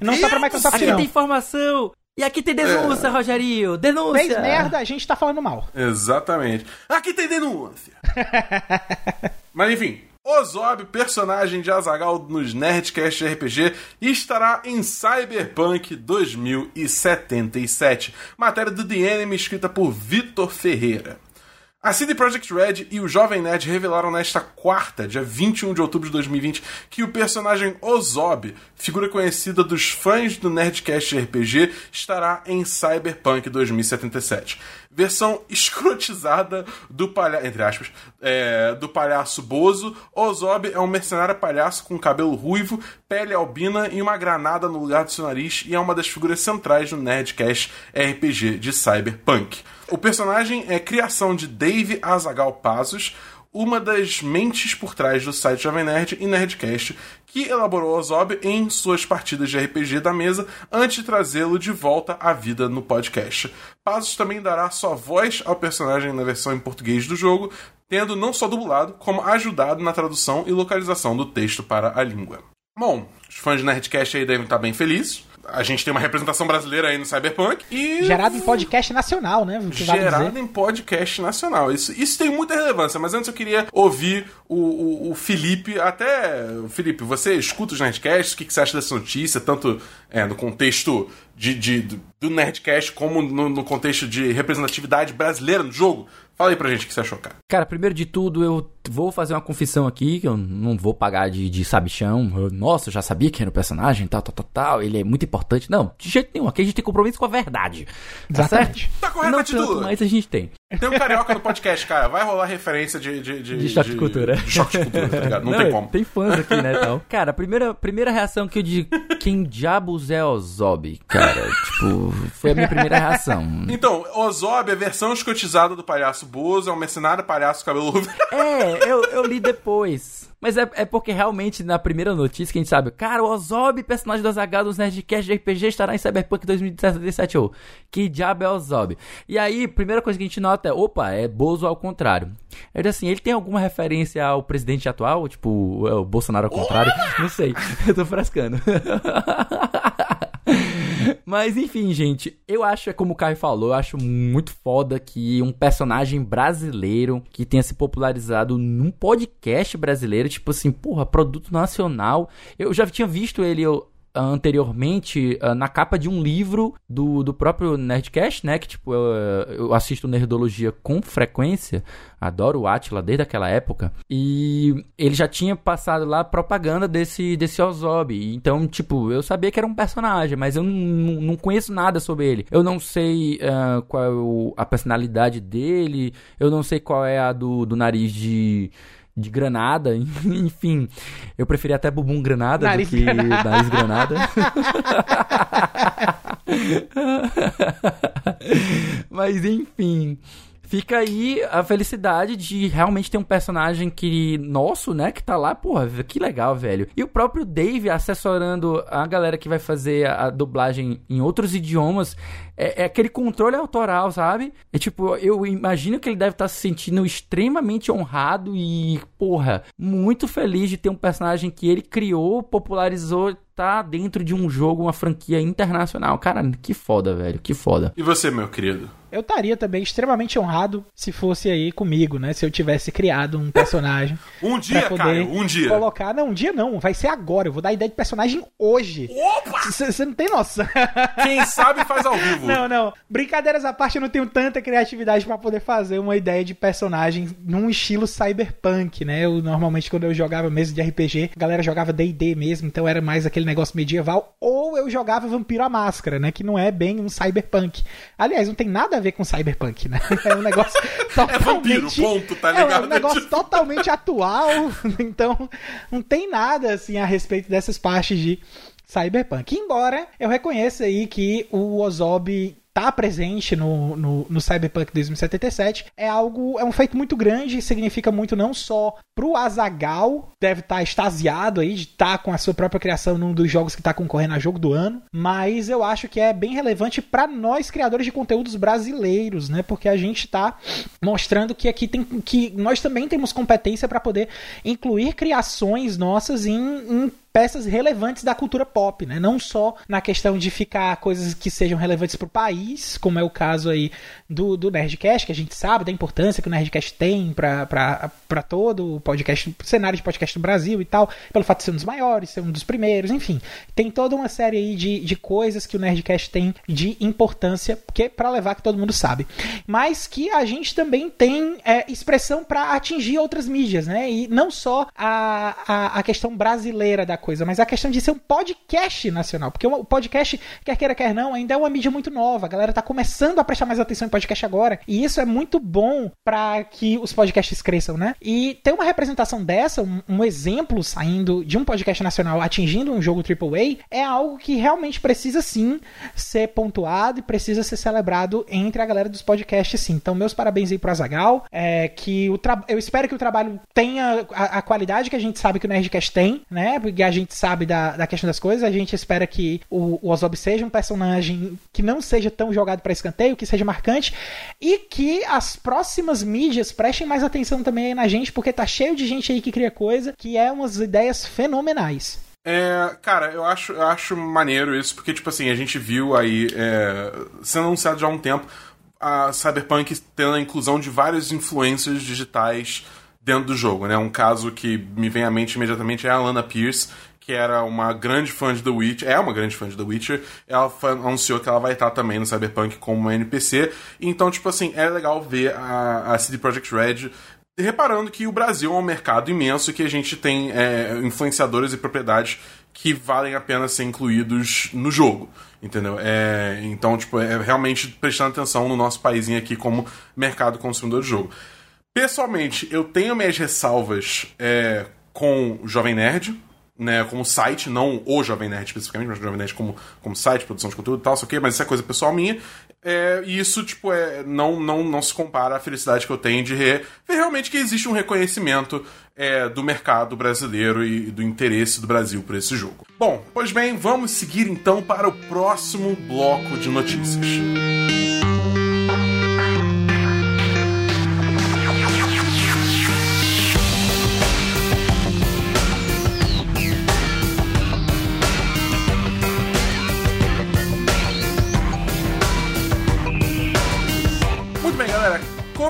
não só pra Microsoft, aqui não. tem informação. E aqui tem denúncia, é. Rogerinho. Denúncia. Fez merda, a gente tá falando mal. Exatamente. Aqui tem denúncia. *laughs* Mas enfim, Ozob, personagem de Azagal nos Nerdcast RPG, estará em Cyberpunk 2077. Matéria do The Enemy escrita por Vitor Ferreira. A CD Projekt Red e o Jovem Nerd revelaram nesta quarta, dia 21 de outubro de 2020, que o personagem Ozob, figura conhecida dos fãs do Nerdcast RPG, estará em Cyberpunk 2077. Versão *laughs* escrotizada do palhaço, entre aspas, é, do palhaço Bozo, Ozob é um mercenário palhaço com cabelo ruivo, pele albina e uma granada no lugar do seu nariz e é uma das figuras centrais do Nerdcast RPG de Cyberpunk. O personagem é criação de Dave Azagal Pazos, uma das mentes por trás do site Jovem Nerd e Nerdcast, que elaborou o Zob em suas partidas de RPG da mesa antes de trazê-lo de volta à vida no podcast. Pazos também dará sua voz ao personagem na versão em português do jogo, tendo não só dublado, como ajudado na tradução e localização do texto para a língua. Bom, os fãs de Nerdcast aí devem estar bem felizes a gente tem uma representação brasileira aí no Cyberpunk e. Gerado em podcast nacional, né? Gerado em podcast nacional. Isso, isso tem muita relevância, mas antes eu queria ouvir o, o, o Felipe. Até. Felipe, você escuta os Nerdcasts? O que, que você acha dessa notícia? Tanto é, no contexto de, de, do Nerdcast como no, no contexto de representatividade brasileira no jogo? Fala aí pra gente o que você achou, cara. Cara, primeiro de tudo, eu vou fazer uma confissão aqui, que eu não vou pagar de, de sabichão. Eu, Nossa, eu já sabia que era o personagem, tal, tal, tal, tal. Ele é muito importante. Não, de jeito nenhum. Aqui a gente tem compromisso com a verdade. Tá Exatamente. certo? Tá correto, Não tanto, mas a gente tem. Tem um carioca no podcast, cara. Vai rolar referência de. De, De choque de cultura. De choque de cultura, tá ligado? Não, tem como. Tem fãs aqui, né, tal. *laughs* Cara, a primeira, primeira reação que eu de quem diabos é Ozob, cara, tipo, foi a minha primeira reação. *laughs* Então, Ozob é a versão escotizada do palhaço Bozo, é um mercenário palhaço cabeludo. É, eu, eu li depois. Mas é, é porque realmente na primeira notícia que a gente sabe, cara, o Ozob, personagem das H dos Nerdcast de RPG, estará em Cyberpunk 2077. Ô, que diabo é Ozob? E aí, primeira coisa que a gente nota é, opa, é Bozo ao contrário. Ele assim, ele tem alguma referência ao presidente atual? Tipo, o, o Bolsonaro ao contrário? Não sei, *laughs* eu tô frescando. *laughs* *laughs* Mas enfim, gente, eu acho, é como o Caio falou, eu acho muito foda que um personagem brasileiro que tenha se popularizado num podcast brasileiro, tipo assim, porra, produto nacional. Eu já tinha visto ele eu, anteriormente uh, na capa de um livro do, do próprio Nerdcast, né? Que tipo, eu, eu assisto Nerdologia com frequência, adoro o Atila desde aquela época. E ele já tinha passado lá propaganda desse, desse Ozob. Então, tipo, eu sabia que era um personagem, mas eu não, conheço nada sobre ele. Eu não sei uh, qual é a personalidade dele, eu não sei qual é a do, do nariz de de granada, *laughs* enfim. Eu preferi até bumbum granada Nariz do que granada. nariz granada. *laughs* Mas enfim. Fica aí a felicidade de realmente ter um personagem que nosso, né, que tá lá, porra, que legal, velho. E o próprio Dave assessorando a galera que vai fazer a, dublagem em outros idiomas, é, é aquele controle autoral, sabe? É tipo, eu imagino que ele deve estar se sentindo extremamente honrado e, porra, muito feliz de ter um personagem que ele criou, popularizou, tá dentro de um jogo, uma franquia internacional. Cara, que foda, velho, que foda. E você, meu querido? Eu estaria também extremamente honrado se fosse aí comigo, né? Se eu tivesse criado um personagem. *laughs* Um dia, pra poder Caio, um dia. Colocar. Não, um dia não, vai ser agora. Eu vou dar a ideia de personagem hoje. Opa! Você não tem noção. *laughs* Quem sabe faz ao vivo. Não, não. Brincadeiras à parte, eu não tenho tanta criatividade pra poder fazer uma ideia de personagem num estilo cyberpunk, né? Eu normalmente quando eu jogava mesmo de RPG, a galera jogava D&D mesmo, então era mais aquele negócio medieval, ou eu jogava Vampiro à Máscara, né, que não é bem um cyberpunk. Aliás, não tem nada a ver com cyberpunk, né? *laughs* É um negócio *laughs* totalmente vampiro, ponto, tá É ligado? um negócio Tipo- *laughs* totalmente atual, então não tem nada assim a respeito dessas partes de Cyberpunk. Embora eu reconheça aí que o Ozob tá presente no, no, no Cyberpunk 2077 é algo, é um feito muito grande e significa muito não só pro Azagal, deve estar extasiado aí de estar com a sua própria criação num dos jogos que tá concorrendo a jogo do ano, mas eu acho que é bem relevante para nós criadores de conteúdos brasileiros, né? Porque a gente tá mostrando que aqui tem que nós também temos competência para poder incluir criações nossas em, em peças relevantes da cultura pop, né? Não só na questão de ficar coisas que sejam relevantes para o país, como é o caso aí do, do Nerdcast, que a gente sabe da importância que o Nerdcast tem para todo o podcast, cenário de podcast no Brasil e tal, pelo fato de ser um dos maiores, ser um dos primeiros, enfim. Tem toda uma série aí de, de coisas que o Nerdcast tem de importância, que para levar que todo mundo sabe. Mas que a gente também tem é, expressão para atingir outras mídias, né? E não só a, a, a questão brasileira da coisa, mas a questão de ser um podcast nacional. Porque o podcast, quer queira, quer não, ainda é uma mídia muito nova. A galera tá começando a prestar mais atenção em podcast agora. E isso é muito bom para que os podcasts cresçam, né? E ter uma representação dessa, um, um exemplo saindo de um podcast nacional atingindo um jogo AAA, é algo que realmente precisa sim ser pontuado e precisa ser celebrado entre a galera dos podcasts, sim. Então, meus parabéns aí pro Azagal. É, que o. Eu espero que o trabalho tenha a, a qualidade que a gente sabe que o Nerdcast tem, né? Porque a gente sabe da, da questão das coisas. A gente espera que o, o Ozob seja um personagem que não seja tão jogado para escanteio, que seja marcante e que as próximas mídias prestem mais atenção também aí na gente, porque tá cheio de gente aí que cria coisa que é umas ideias fenomenais. É, cara, eu acho, eu acho maneiro isso, porque, tipo assim, a gente viu aí, é, sendo anunciado já há um tempo, a Cyberpunk tendo a inclusão de vários influencers digitais dentro do jogo, né? Um caso que me vem à mente imediatamente é a Alana Pierce, que era uma grande fã de The Witcher, é uma grande fã de The Witcher, ela anunciou que ela vai estar também no Cyberpunk como uma NPC. Então, tipo assim, é legal ver a, a CD Projekt Red reparando que o Brasil é um mercado imenso que a gente tem é, influenciadores e propriedades que valem a pena ser incluídos no jogo, entendeu? É, então, tipo, é realmente prestando atenção no nosso paísinho aqui como mercado consumidor de jogo. Pessoalmente, eu tenho minhas ressalvas é, com o Jovem Nerd, né, como site, não o Jovem Nerd especificamente, mas o Jovem Nerd como, como site, produção de conteúdo e tal, sei o quê, mas isso é coisa pessoal minha. É, e isso, tipo, é, não, não, não se compara à felicidade que eu tenho de ver realmente que existe um reconhecimento é, do mercado brasileiro e do interesse do Brasil por esse jogo. Bom, pois bem, vamos seguir então para o próximo bloco de notícias.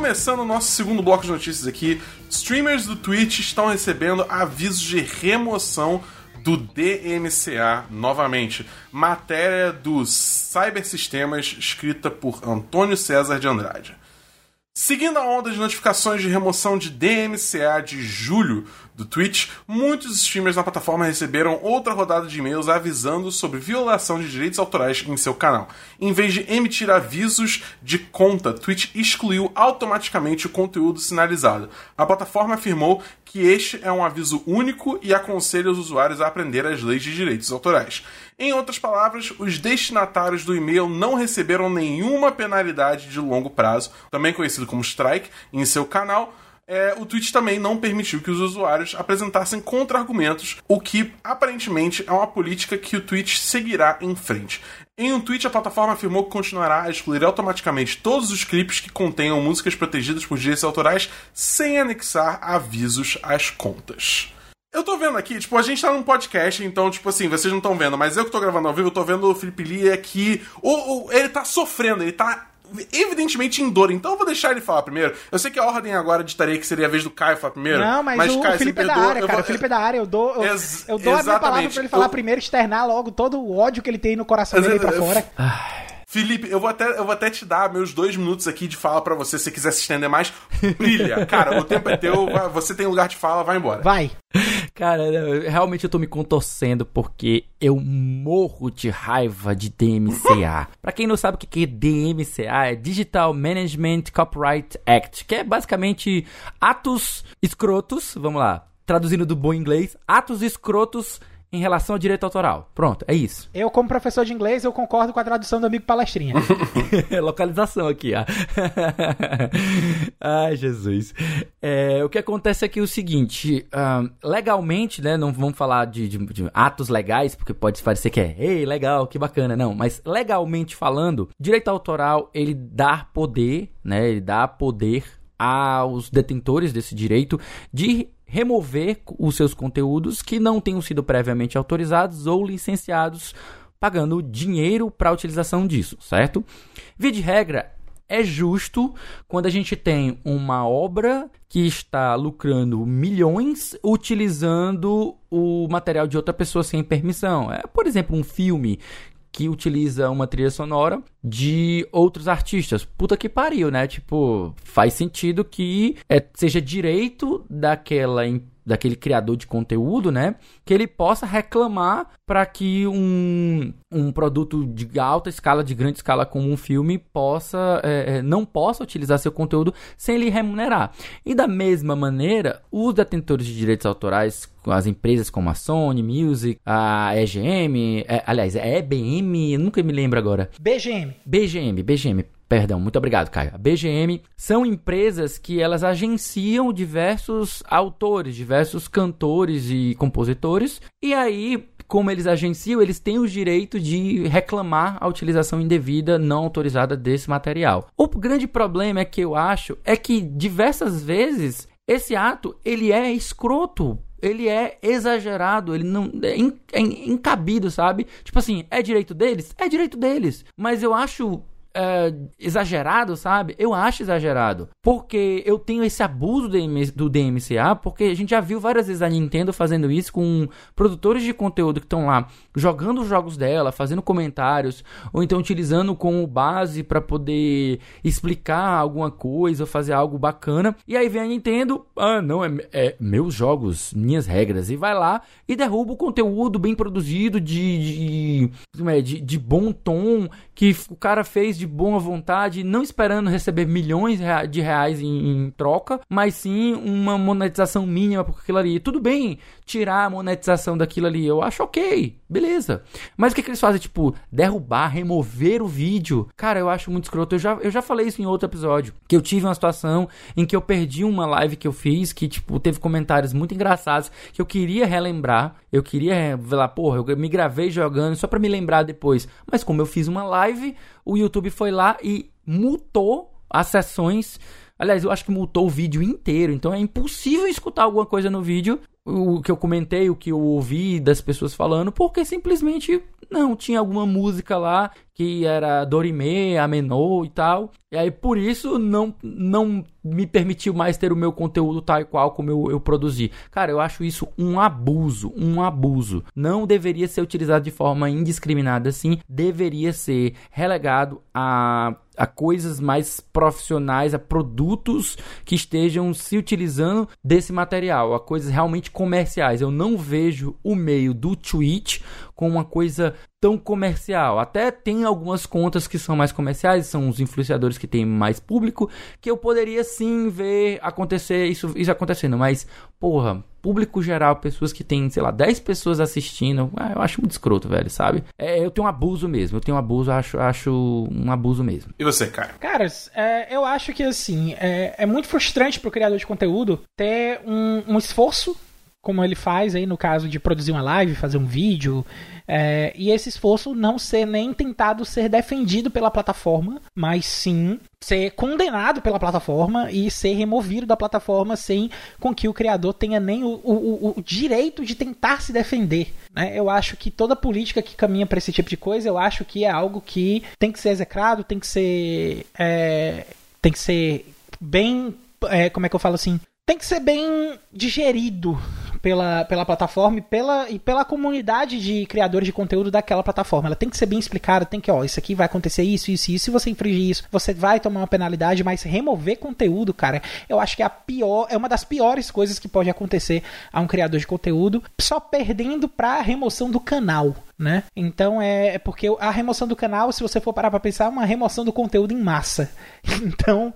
Começando o nosso segundo bloco de notícias aqui, streamers do Twitch estão recebendo avisos de remoção do DMCA novamente. Matéria dos Cybersistemas, escrita por Antônio César de Andrade. Seguindo a onda de notificações de remoção de DMCA de julho do Twitch, muitos streamers na plataforma receberam outra rodada de e-mails avisando sobre violação de direitos autorais em seu canal. Em vez de emitir avisos de conta, Twitch excluiu automaticamente o conteúdo sinalizado. A plataforma afirmou que este é um aviso único e aconselha os usuários a aprender as leis de direitos autorais. Em outras palavras, os destinatários do e-mail não receberam nenhuma penalidade de longo prazo, também conhecido como strike, em seu canal. É, o Twitch também não permitiu que os usuários apresentassem contra-argumentos, o que aparentemente é uma política que o Twitch seguirá em frente. Em um tweet, a plataforma afirmou que continuará a excluir automaticamente todos os clipes que contenham músicas protegidas por direitos autorais sem anexar avisos às contas. Eu tô vendo aqui, tipo, a gente tá num podcast, então, tipo assim, vocês não estão vendo, mas eu que tô gravando ao vivo, eu tô vendo o Felipe Lee aqui. O, o, ele tá sofrendo, ele tá evidentemente em dor, então eu vou deixar ele falar primeiro. Eu sei que a ordem agora ditaria que seria a vez do Caio falar primeiro. Não, mas, mas o Caio, Felipe é da área, cara. Vou... O Felipe é da área. Eu dou, eu, Ex eu dou a minha palavra pra ele falar eu... primeiro, externar logo todo o ódio que ele tem no coração dele aí pra fora. Felipe, eu vou até, eu vou até te dar meus dois minutos aqui de fala para você, se você quiser se estender mais. Brilha. Cara, o tempo é teu, você tem lugar de fala, vai embora. Vai. Cara, realmente eu tô me contorcendo porque eu morro de raiva de DMCA. *laughs* pra quem não sabe o que é DMCA, é Digital Management Copyright Act, que é basicamente atos escrotos, vamos lá, traduzindo do bom inglês, atos escrotos em relação ao direito autoral. Pronto, é isso. Eu, como professor de inglês, eu concordo com a tradução do amigo palestrinha. *laughs* Localização aqui, ó. *laughs* Ai, Jesus. É, o que acontece aqui é o seguinte: legalmente, né? Não vamos falar de, de, de, atos legais, porque pode parecer que é, ei, legal, que bacana. Não, mas legalmente falando, direito autoral, ele dá poder, né? Ele dá poder aos detentores desse direito de remover os seus conteúdos que não tenham sido previamente autorizados ou licenciados, pagando dinheiro para a utilização disso, certo? Via de regra, é justo quando a gente tem uma obra que está lucrando milhões utilizando o material de outra pessoa sem permissão. É, por exemplo, um filme que utiliza uma trilha sonora de outros artistas. Puta que pariu, né? Tipo, faz sentido que é, seja direito daquela daquele criador de conteúdo, né? Que ele possa reclamar para que um, um produto de alta escala, de grande escala, como um filme, possa é, é não possa utilizar seu conteúdo sem lhe remunerar. E da mesma maneira, os detentores de direitos autorais, as empresas como a Sony Music, a EGM, é, aliás, é EBM, nunca me lembro agora. BGM. BGM, BGM Perdão, muito obrigado, Caio. A BGM são empresas que elas agenciam diversos autores, diversos cantores e compositores. E aí, como eles agenciam, eles têm o direito de reclamar a utilização indevida não autorizada desse material. O grande problema é que eu acho é que diversas vezes esse ato ele é escroto ele é exagerado, ele não é, é incabido, sabe? Tipo assim, é direito deles? É direito deles. Mas eu acho é, exagerado, sabe? Eu acho exagerado. Porque eu tenho esse abuso do DMCA, porque a gente já viu várias vezes a Nintendo fazendo isso com produtores de conteúdo que estão lá jogando os jogos dela, fazendo comentários, ou então utilizando como base para poder explicar alguma coisa, fazer algo bacana. E aí vem a Nintendo, ah, não, é, é meus jogos, minhas regras, e vai lá e derruba o conteúdo bem produzido, de, de, é, de, de bom tom, que o cara fez de boa vontade, não esperando receber milhões de reais em, em troca, mas sim uma monetização mínima por aquilo ali. Tudo bem tirar a monetização daquilo ali, eu acho ok, beleza. Mas o que, que eles fazem? Tipo, derrubar, remover o vídeo. Cara, eu acho muito escroto. Eu já, eu já falei isso em outro episódio. Que eu tive uma situação em que eu perdi uma live que eu fiz, que, tipo, teve comentários muito engraçados que eu queria relembrar. Eu queria lá, porra, eu me gravei jogando só pra me lembrar depois. Mas como eu fiz uma live, o YouTube foi lá e mutou as sessões. Aliás, eu acho que multou o vídeo inteiro, então é impossível escutar alguma coisa no vídeo o que eu comentei, o que eu ouvi das pessoas falando, porque simplesmente não tinha alguma música lá que era Dorime, Amenô e tal. E aí por isso não não me permitiu mais ter o meu conteúdo tal e qual como eu, eu produzi. Cara, eu acho isso um abuso, um abuso. Não deveria ser utilizado de forma indiscriminada assim, deveria ser relegado a a coisas mais profissionais, a produtos que estejam se utilizando desse material, a coisas realmente comerciais. Eu não vejo o meio do Twitch com uma coisa tão comercial. Até tem algumas contas que são mais comerciais, são os influenciadores que têm mais público, que eu poderia sim ver acontecer isso, isso acontecendo, mas porra, público geral, pessoas que tem, sei lá, 10 pessoas assistindo, ah, eu acho muito escroto, velho, sabe? É, eu tenho um abuso mesmo, eu tenho um abuso, acho, acho um abuso mesmo. E você, cara? Cara, é, eu acho que assim, é, é muito frustrante pro criador de conteúdo ter um, um esforço como ele faz aí no caso de produzir uma live, fazer um vídeo, é, e esse esforço não ser nem tentado ser defendido pela plataforma, mas sim ser condenado pela plataforma e ser removido da plataforma sem com que o criador tenha nem o, o, o direito de tentar se defender. Né? Eu acho que toda política que caminha para esse tipo de coisa, eu acho que é algo que tem que ser execrado, tem que ser. É, tem que ser bem. É, como é que eu falo assim? Tem que ser bem digerido pela, pela plataforma e pela, e pela comunidade de criadores de conteúdo daquela plataforma. Ela tem que ser bem explicada, tem que, ó, isso aqui vai acontecer isso, isso, isso. Se você infringir isso, você vai tomar uma penalidade, mas remover conteúdo, cara, eu acho que é a pior, é uma das piores coisas que pode acontecer a um criador de conteúdo, só perdendo pra remoção do canal né? Então é, é, porque a remoção do canal, se você for parar para pensar, é uma remoção do conteúdo em massa. *laughs* Então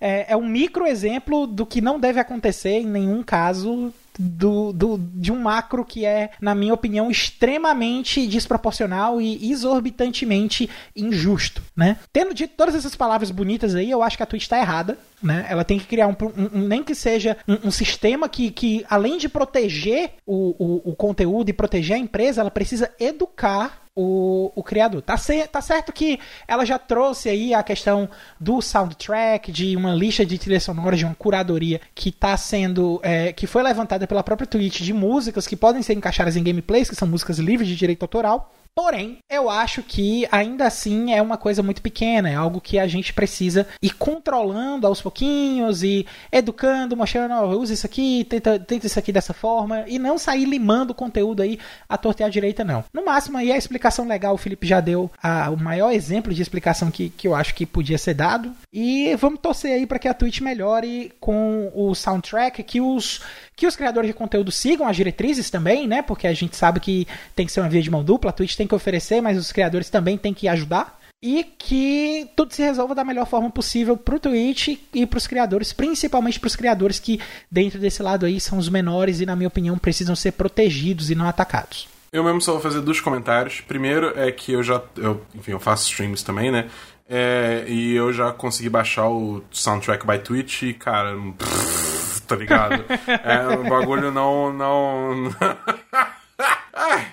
é, é um micro exemplo do que não deve acontecer em nenhum caso do, do, de um macro que é, na minha opinião, extremamente desproporcional e exorbitantemente injusto, né? Tendo dito todas essas palavras bonitas aí, eu acho que a Twitch está errada, né? Ela tem que criar um, um, nem que seja um, um, sistema que, que, além de proteger o, o, o conteúdo e proteger a empresa, ela precisa educar o, o criador. Tá, tá certo que ela já trouxe aí a questão do soundtrack, de uma lista de trilhas sonoras, de uma curadoria que está sendo. É, que foi levantada pela própria Twitch de músicas que podem ser encaixadas em gameplays, que são músicas livres de direito autoral. Porém, eu acho que ainda assim é uma coisa muito pequena, é algo que a gente precisa ir controlando aos pouquinhos e educando, mostrando, oh, usa isso aqui, tenta, tenta isso aqui dessa forma e não sair limando o conteúdo aí a torta e a direita, não. No máximo aí a explicação legal o Felipe já deu a, o maior exemplo de explicação que, que eu acho que podia ser dado e vamos torcer aí para que a Twitch melhore com o soundtrack, que os que os criadores de conteúdo sigam as diretrizes também, né? Porque a gente sabe que tem que ser uma via de mão dupla, a Twitch tem que oferecer, mas os criadores também têm que ajudar. E que tudo se resolva da melhor forma possível pro Twitch e pros criadores, principalmente pros criadores que, dentro desse lado aí, são os menores e, na minha opinião, precisam ser protegidos e não atacados. Eu mesmo só vou fazer dois comentários. Primeiro é que eu já. Eu, enfim, eu faço streams também, né? É, e eu já consegui baixar o Soundtrack by Twitch e, cara. Pff, *laughs* tá ligado? É, o bagulho não. não... *laughs*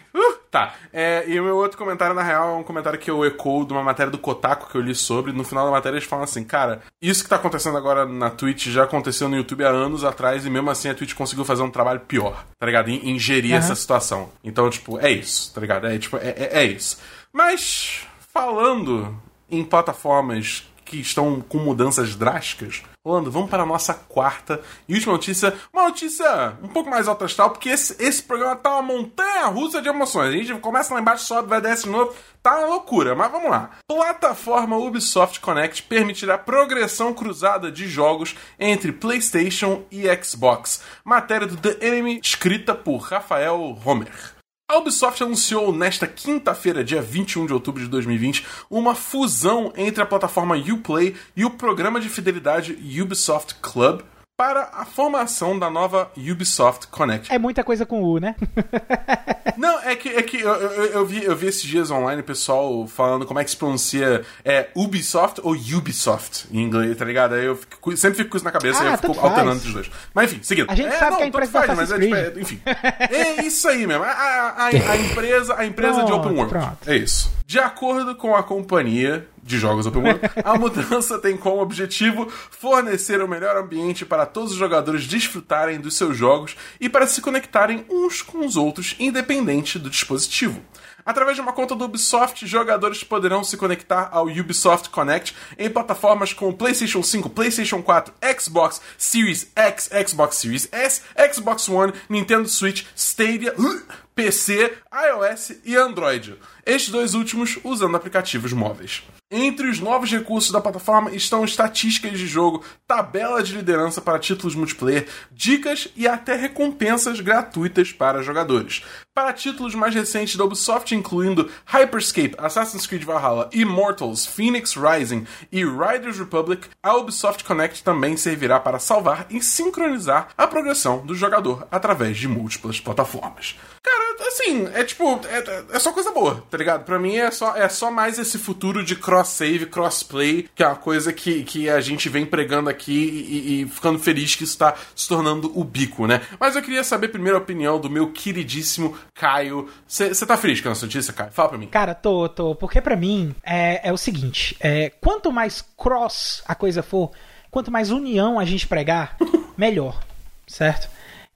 tá. É, e o meu outro comentário, na real, é um comentário que eu ecoo de uma matéria do Kotaku que eu li sobre. No final da matéria eles falam assim, cara, isso que tá acontecendo agora na Twitch já aconteceu no YouTube há anos atrás e mesmo assim a Twitch conseguiu fazer um trabalho pior, tá ligado? Em, em gerir uhum. essa situação. Então, tipo, é isso, tá ligado? É, tipo, é, é, é isso. Mas, falando em plataformas que estão com mudanças drásticas. Rolando, vamos para a nossa quarta e última notícia. Uma notícia um pouco mais alto astral, porque esse, esse programa tá uma montanha russa de emoções. A gente começa lá embaixo, sobe, vai desce de novo. Tá uma loucura, mas vamos lá. Plataforma Ubisoft Connect permitirá progressão cruzada de jogos entre PlayStation e Xbox. Matéria do The Enemy, escrita por Rafael Homer. A Ubisoft anunciou nesta quinta-feira, dia 21 de outubro de 2020, uma fusão entre a plataforma Uplay e o programa de fidelidade Ubisoft Club para a formação da nova Ubisoft Connect. É muita coisa com U, né? *laughs* Não, é que, é que eu, eu, eu, vi, eu vi esses dias online o pessoal falando como é que se pronuncia é, Ubisoft ou Ubisoft em inglês, tá ligado? Aí eu fico, sempre fico com isso na cabeça Ah, e eu fico faz. alternando entre os dois. Mas enfim, seguindo. A gente é, sabe não, que a empresa faz, mas é, tipo, é, enfim. É isso aí mesmo. A, a, a- a *laughs* empresa, a empresa de Pronto, Open World. pronto. É isso. De acordo com a companhia de jogos Open World, *laughs* a mudança tem como objetivo fornecer o melhor ambiente para todos os jogadores desfrutarem dos seus jogos e para se conectarem uns com os outros, independente do dispositivo. Através de uma conta do Ubisoft, jogadores poderão se conectar ao Ubisoft Connect em plataformas como PlayStation 5, PlayStation 4, Xbox Series X, Xbox Series S, Xbox One, Nintendo Switch, Stadia, PC, iOS e Android. Estes dois últimos usando aplicativos móveis. Entre os novos recursos da plataforma estão estatísticas de jogo, tabela de liderança para títulos multiplayer, dicas e até recompensas gratuitas para jogadores. Para títulos mais recentes da Ubisoft, incluindo Hyperscape, Assassin's Creed Valhalla, Immortals, Phoenix Rising e Riders Republic, a Ubisoft Connect também servirá para salvar e sincronizar a progressão do jogador através de múltiplas plataformas. Cara, assim, é tipo, é, é só coisa boa, tá ligado? Pra mim é só, é só mais esse futuro de cross-save, cross-play, que é uma coisa que, que a gente vem pregando aqui e, e ficando feliz que isso tá se tornando o bico, né? Mas eu queria saber primeiro a opinião do meu queridíssimo Caio. Você tá feliz com essa notícia, Caio? Fala pra mim. Cara, tô, tô. Porque pra mim é, é o seguinte: é, quanto mais cross a coisa for, quanto mais união a gente pregar, *laughs* melhor. Certo?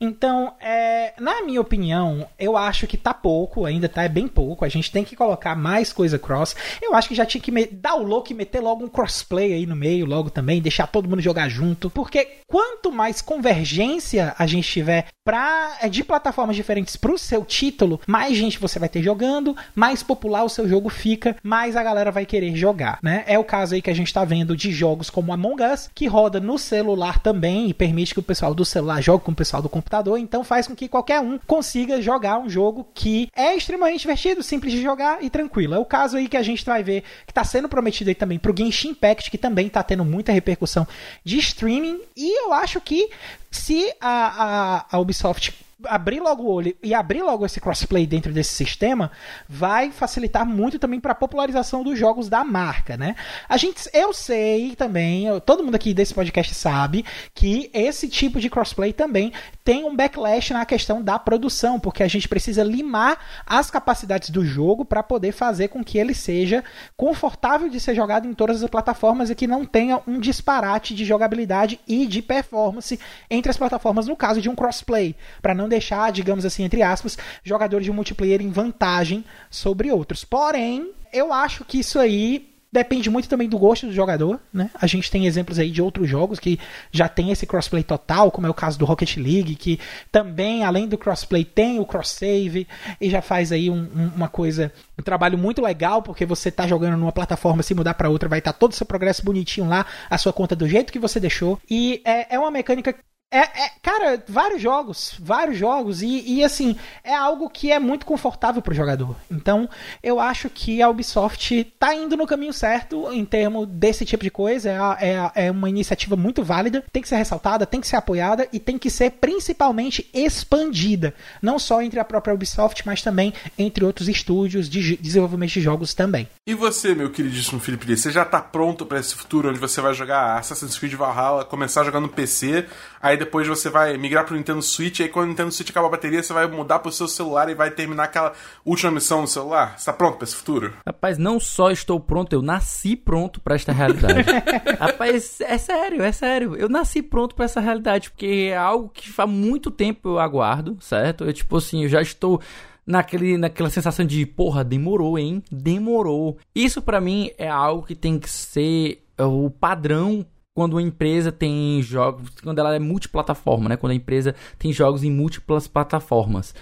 Então, é, na minha opinião, eu acho que tá pouco, ainda tá é bem pouco. A gente tem que colocar mais coisa cross. Eu acho que já tinha que me- dar o louco e meter logo um crossplay aí no meio, logo também, deixar todo mundo jogar junto. Porque quanto mais convergência a gente tiver pra, é, de plataformas diferentes pro seu título, mais gente você vai ter jogando, mais popular o seu jogo fica, mais a galera vai querer jogar, né? É o caso aí que a gente tá vendo de jogos como Among Us, que roda no celular também e permite que o pessoal do celular jogue com o pessoal do computador, então faz com que qualquer um consiga jogar um jogo que é extremamente divertido, simples de jogar e tranquilo. É o caso aí que a gente vai ver que tá sendo prometido aí também pro Genshin Impact, que também tá tendo muita repercussão de streaming, e eu acho que se a, a, a Ubisoft abrir logo o olho e abrir logo esse crossplay dentro desse sistema vai facilitar muito também para a popularização dos jogos da marca, né? A gente, eu sei também, eu- todo mundo aqui desse podcast sabe que esse tipo de crossplay também tem um backlash na questão da produção, porque a gente precisa limar as capacidades do jogo para poder fazer com que ele seja confortável de ser jogado em todas as plataformas e que não tenha um disparate de jogabilidade e de performance entre as plataformas no caso de um crossplay, para não deixar, digamos assim, entre aspas, jogadores de multiplayer em vantagem sobre outros. Porém, eu acho que isso aí depende muito também do gosto do jogador, né? A gente tem exemplos aí de outros jogos que já tem esse crossplay total, como é o caso do Rocket League, que também, além do crossplay, tem o cross-save e já faz aí um- um- uma coisa, um trabalho muito legal, porque você tá jogando numa plataforma, se mudar para outra, vai estar todo o seu progresso bonitinho lá, a sua conta do jeito que você deixou. E é, é uma mecânica é, é- cara, vários jogos, vários jogos, e, e, assim, é algo que é muito confortável pro jogador. Então, eu acho que a Ubisoft tá indo no caminho certo em termos desse tipo de coisa. É, a- é, a- é uma iniciativa muito válida, tem que ser ressaltada, tem que ser apoiada e tem que ser principalmente expandida. Não só entre a própria Ubisoft, mas também entre outros estúdios de desenvolvimento de jogos também. E você, meu queridíssimo Felipe Lee, você já tá pronto pra esse futuro onde você vai jogar Assassin's Creed Valhalla, começar jogando no PC, aí depois você vai migrar pro Nintendo Switch, aí quando o Nintendo Switch acabar a bateria, você vai mudar pro seu celular e vai terminar aquela última missão no celular? Você tá pronto pra esse futuro? Rapaz, não só estou pronto, eu nasci pronto pra esta realidade. *laughs* Rapaz, é sério, é sério. Eu nasci pronto pra essa realidade, porque é algo que há muito tempo eu aguardo, certo? Eu, tipo assim, eu já estou naquele, naquela sensação de, porra, demorou, hein? Demorou. Isso para mim é algo que tem que ser o padrão quando uma empresa tem jogos, quando ela é multiplataforma, né? Quando a empresa tem jogos em múltiplas plataformas.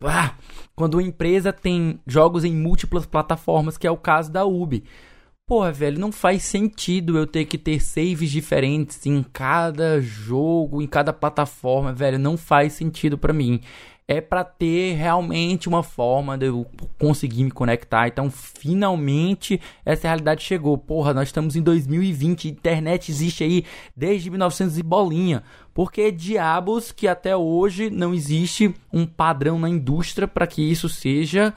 Ah, quando uma empresa tem jogos em múltiplas plataformas, que é o caso da Ubi. Porra, velho, não faz sentido eu ter que ter saves diferentes em cada jogo, em cada plataforma, velho, não faz sentido para mim é para ter realmente uma forma de eu conseguir me conectar. Então, finalmente, essa realidade chegou. Porra, nós estamos em 2020, internet existe aí desde 1900 e bolinha. Porque diabos que até hoje não existe um padrão na indústria para que isso seja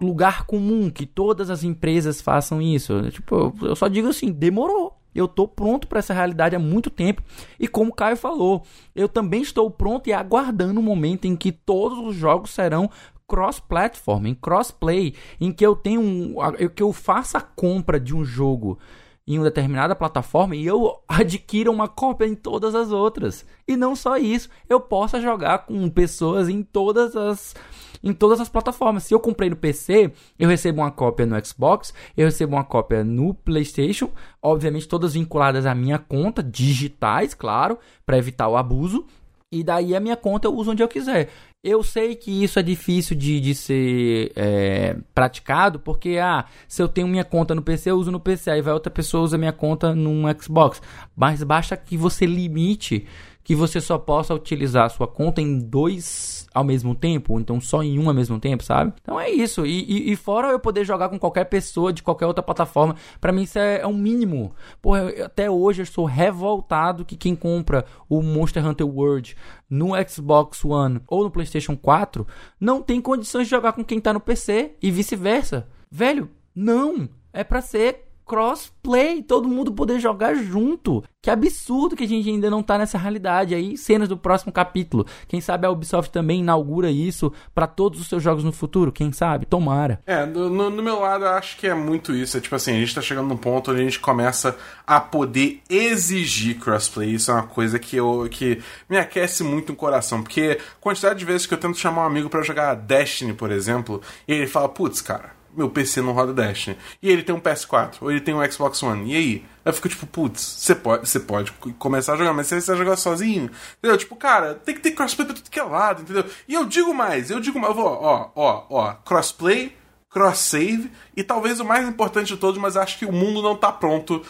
lugar comum, que todas as empresas façam isso. Tipo, eu só digo assim, demorou. Eu estou pronto para essa realidade há muito tempo. E como o Caio falou, eu também estou pronto e aguardando o momento em que todos os jogos serão cross-platform, em cross-play, em que eu tenho um, que eu faça a compra de um jogo em uma determinada plataforma e eu *laughs* adquira uma cópia em todas as outras. E não só isso, eu possa jogar com pessoas em todas as em todas as plataformas. Se eu comprei no PC, eu recebo uma cópia no Xbox, eu recebo uma cópia no PlayStation, obviamente todas vinculadas à minha conta, digitais, claro, para evitar o abuso. E daí a minha conta eu uso onde eu quiser. Eu sei que isso é difícil de, de ser é, praticado, porque ah, se eu tenho minha conta no PC, eu uso no PC, aí vai outra pessoa usa minha conta no Xbox. Mas basta que você limite que você só possa utilizar a sua conta em dois ao mesmo tempo, ou então só em um ao mesmo tempo, sabe? Então é isso. E, e, e fora eu poder jogar com qualquer pessoa de qualquer outra plataforma, para mim isso é, é um mínimo. Porra, eu, até hoje eu sou revoltado que quem compra o Monster Hunter World no Xbox One ou no PlayStation 4 não tem condições de jogar com quem tá no PC e vice-versa. Velho, não. É para ser crossplay, todo mundo poder jogar junto. Que absurdo que a gente ainda não tá nessa realidade aí. Cenas do próximo capítulo. Quem sabe a Ubisoft também inaugura isso para todos os seus jogos no futuro? Quem sabe? Tomara. É, no, no, meu lado eu acho que é muito isso. É tipo assim, a gente tá chegando num ponto onde a gente começa a poder exigir crossplay. Isso é uma coisa que eu que me aquece muito no coração. Porque quantidade de vezes que eu tento chamar um amigo para jogar Destiny, por exemplo, e ele fala, putz, cara meu PC não roda Destiny. E ele tem um PS4, ou ele tem um Xbox One. E aí? Eu fico tipo, putz, você pode, você pode começar a jogar, mas você vai jogar sozinho. Entendeu? Tipo, cara, tem que ter crossplay pra tudo que é lado, entendeu? E eu digo mais, eu digo mais, eu vou, ó, ó, ó, crossplay, cross-save e talvez o mais importante de todos, mas acho que o mundo não tá pronto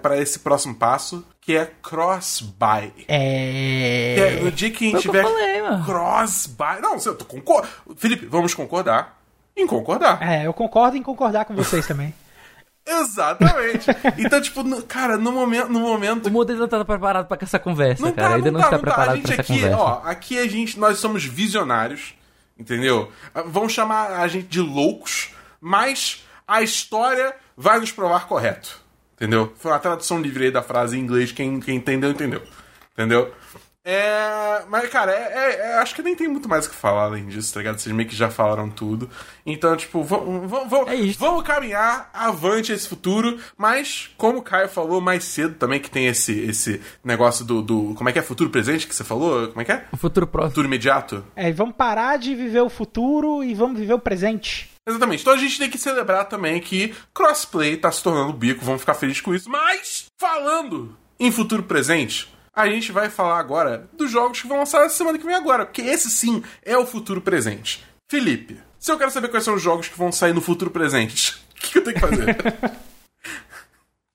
para esse próximo passo, que é cross-buy. É... é... No dia que a gente tiver cross-buy... Não, eu tô concor... Felipe, vamos concordar em concordar. É, eu concordo em concordar com vocês também. *laughs* Exatamente. Então, tipo, no, cara, no momento, no momento. O modelo não tá preparado para essa conversa, não cara. Tá, Ainda não, não tá, está não preparado tá. para essa aqui, conversa. Ó, aqui a gente, nós somos visionários, entendeu? Vão chamar a gente de loucos, mas a história vai nos provar correto. Entendeu? Foi uma tradução livre aí da frase em inglês, quem, quem entendeu, entendeu. Entendeu? É. Mas, cara, é, é, é, acho que nem tem muito mais o que falar além disso, tá ligado? Vocês meio que já falaram tudo. Então, tipo, vamos, vamos, é caminhar avante esse futuro. Mas, como o Caio falou mais cedo também, que tem esse, esse negócio do, do. Como é que é? Futuro presente que você falou? Como é que é? O futuro próximo. Futuro imediato? É, vamos parar de viver o futuro e vamos viver o presente. Exatamente. Então a gente tem que celebrar também que crossplay tá se tornando bico, vamos ficar felizes com isso. Mas, falando em futuro presente a gente vai falar agora dos jogos que vão lançar semana que vem agora, porque esse sim é o futuro presente. Felipe, se eu quero saber quais são os jogos que vão sair no futuro presente, *laughs* o que, que eu tenho que fazer?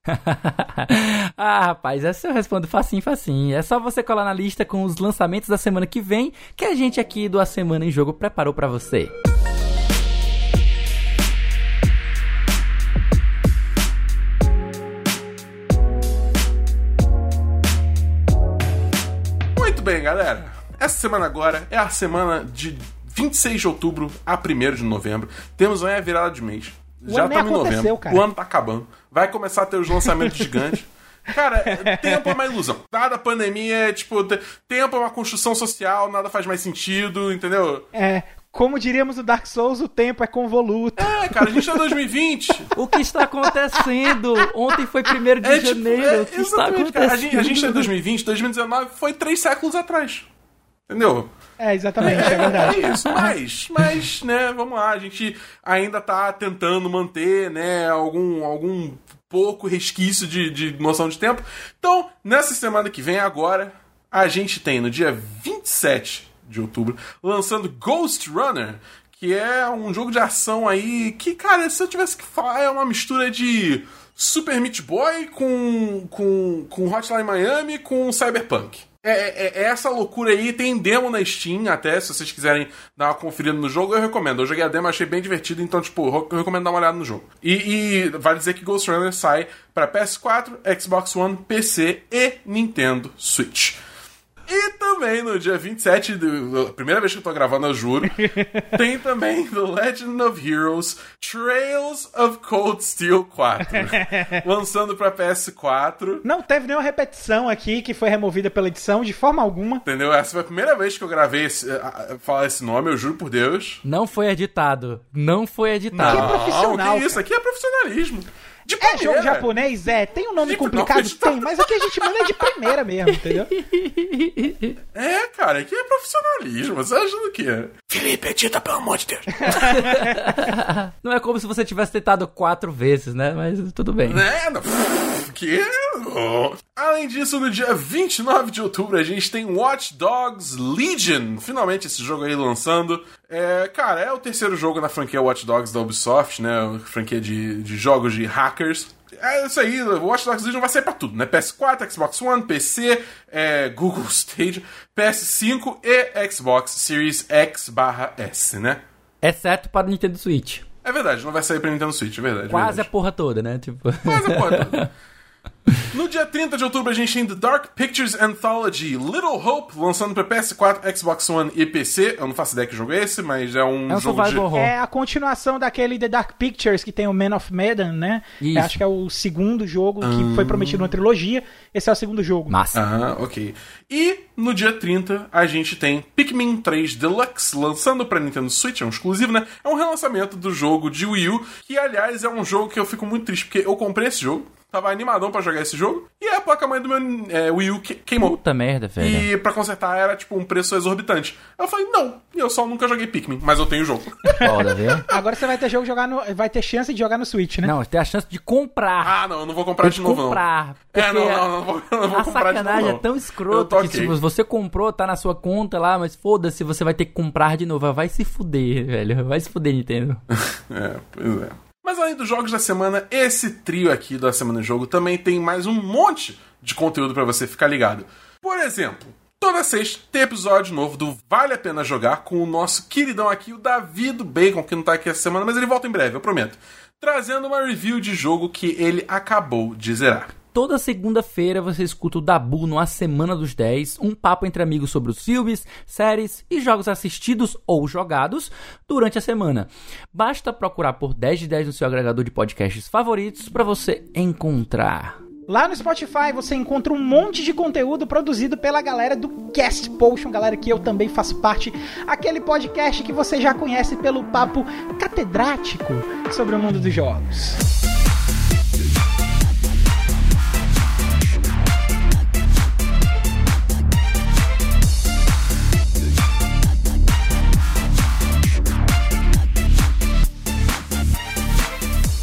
*laughs* ah, rapaz, essa eu respondo facinho, facinho. É só você colar na lista com os lançamentos da semana que vem, que a gente aqui do A Semana em Jogo preparou para você. Bem, galera. Essa semana agora é a semana de 26 de outubro a 1 de novembro. Temos aí a virada de mês. O Já estamos em novembro. Cara. O ano tá acabando. Vai começar a ter os lançamentos gigantes. *laughs* Cara, tempo é uma ilusão. Nada pandemia é tipo. Tempo é uma construção social, nada faz mais sentido, entendeu? É. Como diríamos no Dark Souls, o tempo é convoluto. É, cara, a gente tá em 2020. *laughs* o que está acontecendo? Ontem foi 1 de é, tipo, janeiro. É, o que está acontecendo? Cara, a, gente, a gente tá em 2020, 2019 foi três séculos atrás. Entendeu? É, exatamente, é verdade. É isso, mas, mas, né, vamos lá, a gente ainda tá tentando manter, né, algum, algum pouco resquício de, de noção de tempo. Então, nessa semana que vem agora, a gente tem no dia 27 de outubro, lançando Ghost Runner, que é um jogo de ação aí que, cara, se eu tivesse que falar, é uma mistura de Super Meat Boy com, com, com Hotline Miami com Cyberpunk. É, é, é, essa loucura aí, tem demo na Steam até, se vocês quiserem dar uma conferida no jogo, eu recomendo. Eu joguei a demo, achei bem divertido, então, tipo, eu recomendo dar uma olhada no jogo. E, e vale dizer que Ghost Runner sai para PS4, Xbox One, PC e Nintendo Switch. E também no dia 27, do, primeira vez que eu tô gravando, eu juro, *laughs* tem também The Legend of Heroes Trails of Cold Steel 4, *laughs* lançando pra PS4. Não teve nenhuma repetição aqui que foi removida pela edição de forma alguma. Entendeu? Essa foi a primeira vez que eu gravei esse, falar esse nome, eu juro por Deus. Não foi editado. Não foi editado. Que profissional. Que isso? Aqui é profissionalismo. De é jogo japonês? É. Tem um nome de complicado? Tem, mas aqui a gente manda de primeira mesmo, entendeu? *laughs* É, cara, aqui é profissionalismo. Você acha o quê? Felipe, edita, pelo amor de Deus. *laughs* não é como se você tivesse tentado quatro vezes, né? Mas tudo bem. É, não. Que? Além disso, no dia 29 de outubro, a gente tem Watch Dogs Legion. Finalmente esse jogo aí lançando. É, cara, é o terceiro jogo na franquia Watch Dogs da Ubisoft, né? Franquia de, de jogos de hackers. É isso aí, o Watch Dogs Legion vai sair pra tudo, né? PS4, Xbox One, PC, é, Google *laughs* Stage, PS5 e Xbox Series X barra S, né? Exceto para o Nintendo Switch. É verdade, não vai sair pra Nintendo Switch, é verdade. Quase verdade. a porra toda, né? Tipo... Quase a porra *laughs* toda. *laughs* No dia 30 de outubro, a gente tem The Dark Pictures Anthology Little Hope, lançando para PS4, Xbox One e PC. Eu não faço ideia que jogo é esse, mas é um, é um jogo de... horror. É a continuação daquele The Dark Pictures, que tem o Man of Medan, né? Isso. Acho que é o segundo jogo que foi prometido uma trilogia. Esse é o segundo jogo. Massa. Aham, ok. E no dia 30, a gente tem Pikmin 3 Deluxe, lançando para Nintendo Switch, é um exclusivo, né? É um relançamento do jogo de Wii U, que aliás é um jogo que eu fico muito triste, porque eu comprei esse jogo, tava animadão pra jogar esse jogo, e a placa-mãe do meu é, Wii U que- queimou. Puta merda, velho. E pra consertar era tipo um preço exorbitante. Eu falei, não, eu só nunca joguei Pikmin, mas eu tenho o jogo. *laughs* Foda, viu? Agora você vai ter jogo jogar no, vai ter chance de jogar no Switch, né? Não, tem a chance de comprar. ah, não, eu não vou comprar de de novo, comprar. não. É, não, não, não, vou, não vou a comprar de novo. sacanagem não. é tão tô que ok. se você comprou, tá na sua conta lá, mas foda-se, você vai ter que comprar de novo. Vai se fuder, velho. Vai se fuder, Nintendo. *laughs* É, pois é. Mas além dos jogos da semana, esse trio aqui da Semana de Jogo também tem mais um monte de conteúdo pra você ficar ligado. Por exemplo, toda sexta tem episódio novo do Vale a Pena Jogar com o nosso queridão aqui, o Davi do Bacon, que não tá aqui essa semana, mas ele volta em breve, eu prometo. Trazendo uma review de jogo que ele acabou de zerar. Toda segunda-feira você escuta o Dabu no A Semana dos 10, um papo entre amigos sobre os filmes, séries e jogos assistidos ou jogados durante a semana. Basta procurar por 10 de 10 no seu agregador de podcasts favoritos para você encontrar. Lá no Spotify você encontra um monte de conteúdo produzido pela galera do Cast Potion, galera que eu também faço parte, aquele podcast que você já conhece pelo papo catedrático sobre o mundo dos jogos.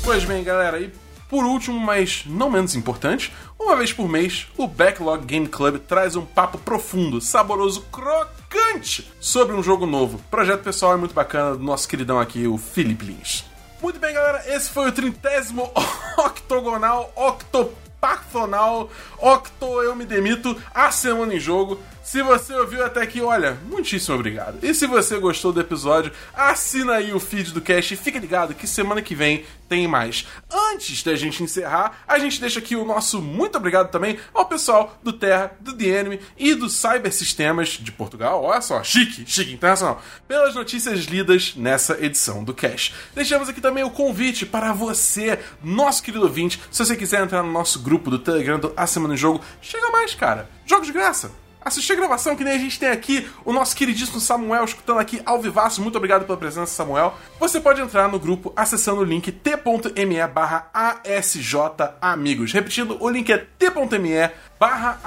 Pois bem, galera, e por último, mas não menos importante, uma vez por mês, o Backlog Game Club traz um papo profundo, saboroso, crocante sobre um jogo novo. Projeto pessoal é muito bacana do nosso queridão aqui, o Felipe Lins. Muito bem, galera, esse foi o trintésimo *laughs* octogonal, octopathonal, octo eu me demito, a semana em jogo. Se você ouviu até aqui, olha, muitíssimo obrigado. E se você gostou do episódio, assina aí o feed do cast e fica ligado que semana que vem tem mais. Antes da gente encerrar, a gente deixa aqui o nosso muito obrigado também ao pessoal do Terra, do The Enemy e do Cybersistemas de Portugal. Olha só, chique, chique, internacional. Pelas notícias lidas nessa edição do Cash. Deixamos aqui também o convite para você, nosso querido ouvinte, se você quiser entrar no nosso grupo do Telegram do A Semana em Jogo, chega mais, cara. Jogos de graça. Assistir a gravação, que nem a gente tem aqui o nosso queridíssimo Samuel escutando aqui ao vivaço. Muito obrigado pela presença, Samuel. Você pode entrar no grupo acessando o link t.me barra. Repetindo, o link é t.me barra.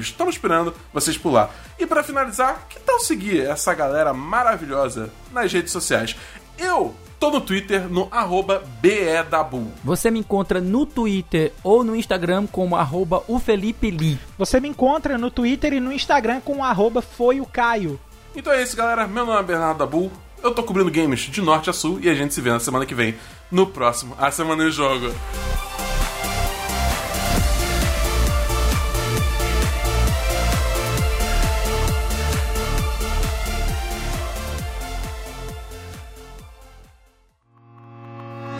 Estamos esperando vocês por lá. E para finalizar, que tal seguir essa galera maravilhosa nas redes sociais? Eu tô no Twitter no arroba BEDabu. Você me encontra no Twitter ou no Instagram como arroba o Felipe Lee. Você me encontra no Twitter e no Instagram com arroba foi o Caio. Então é isso, galera. Meu nome é Bernardo Dabu. Eu tô cobrindo games de norte a sul e a gente se vê na semana que vem no próximo A Semana em Jogo.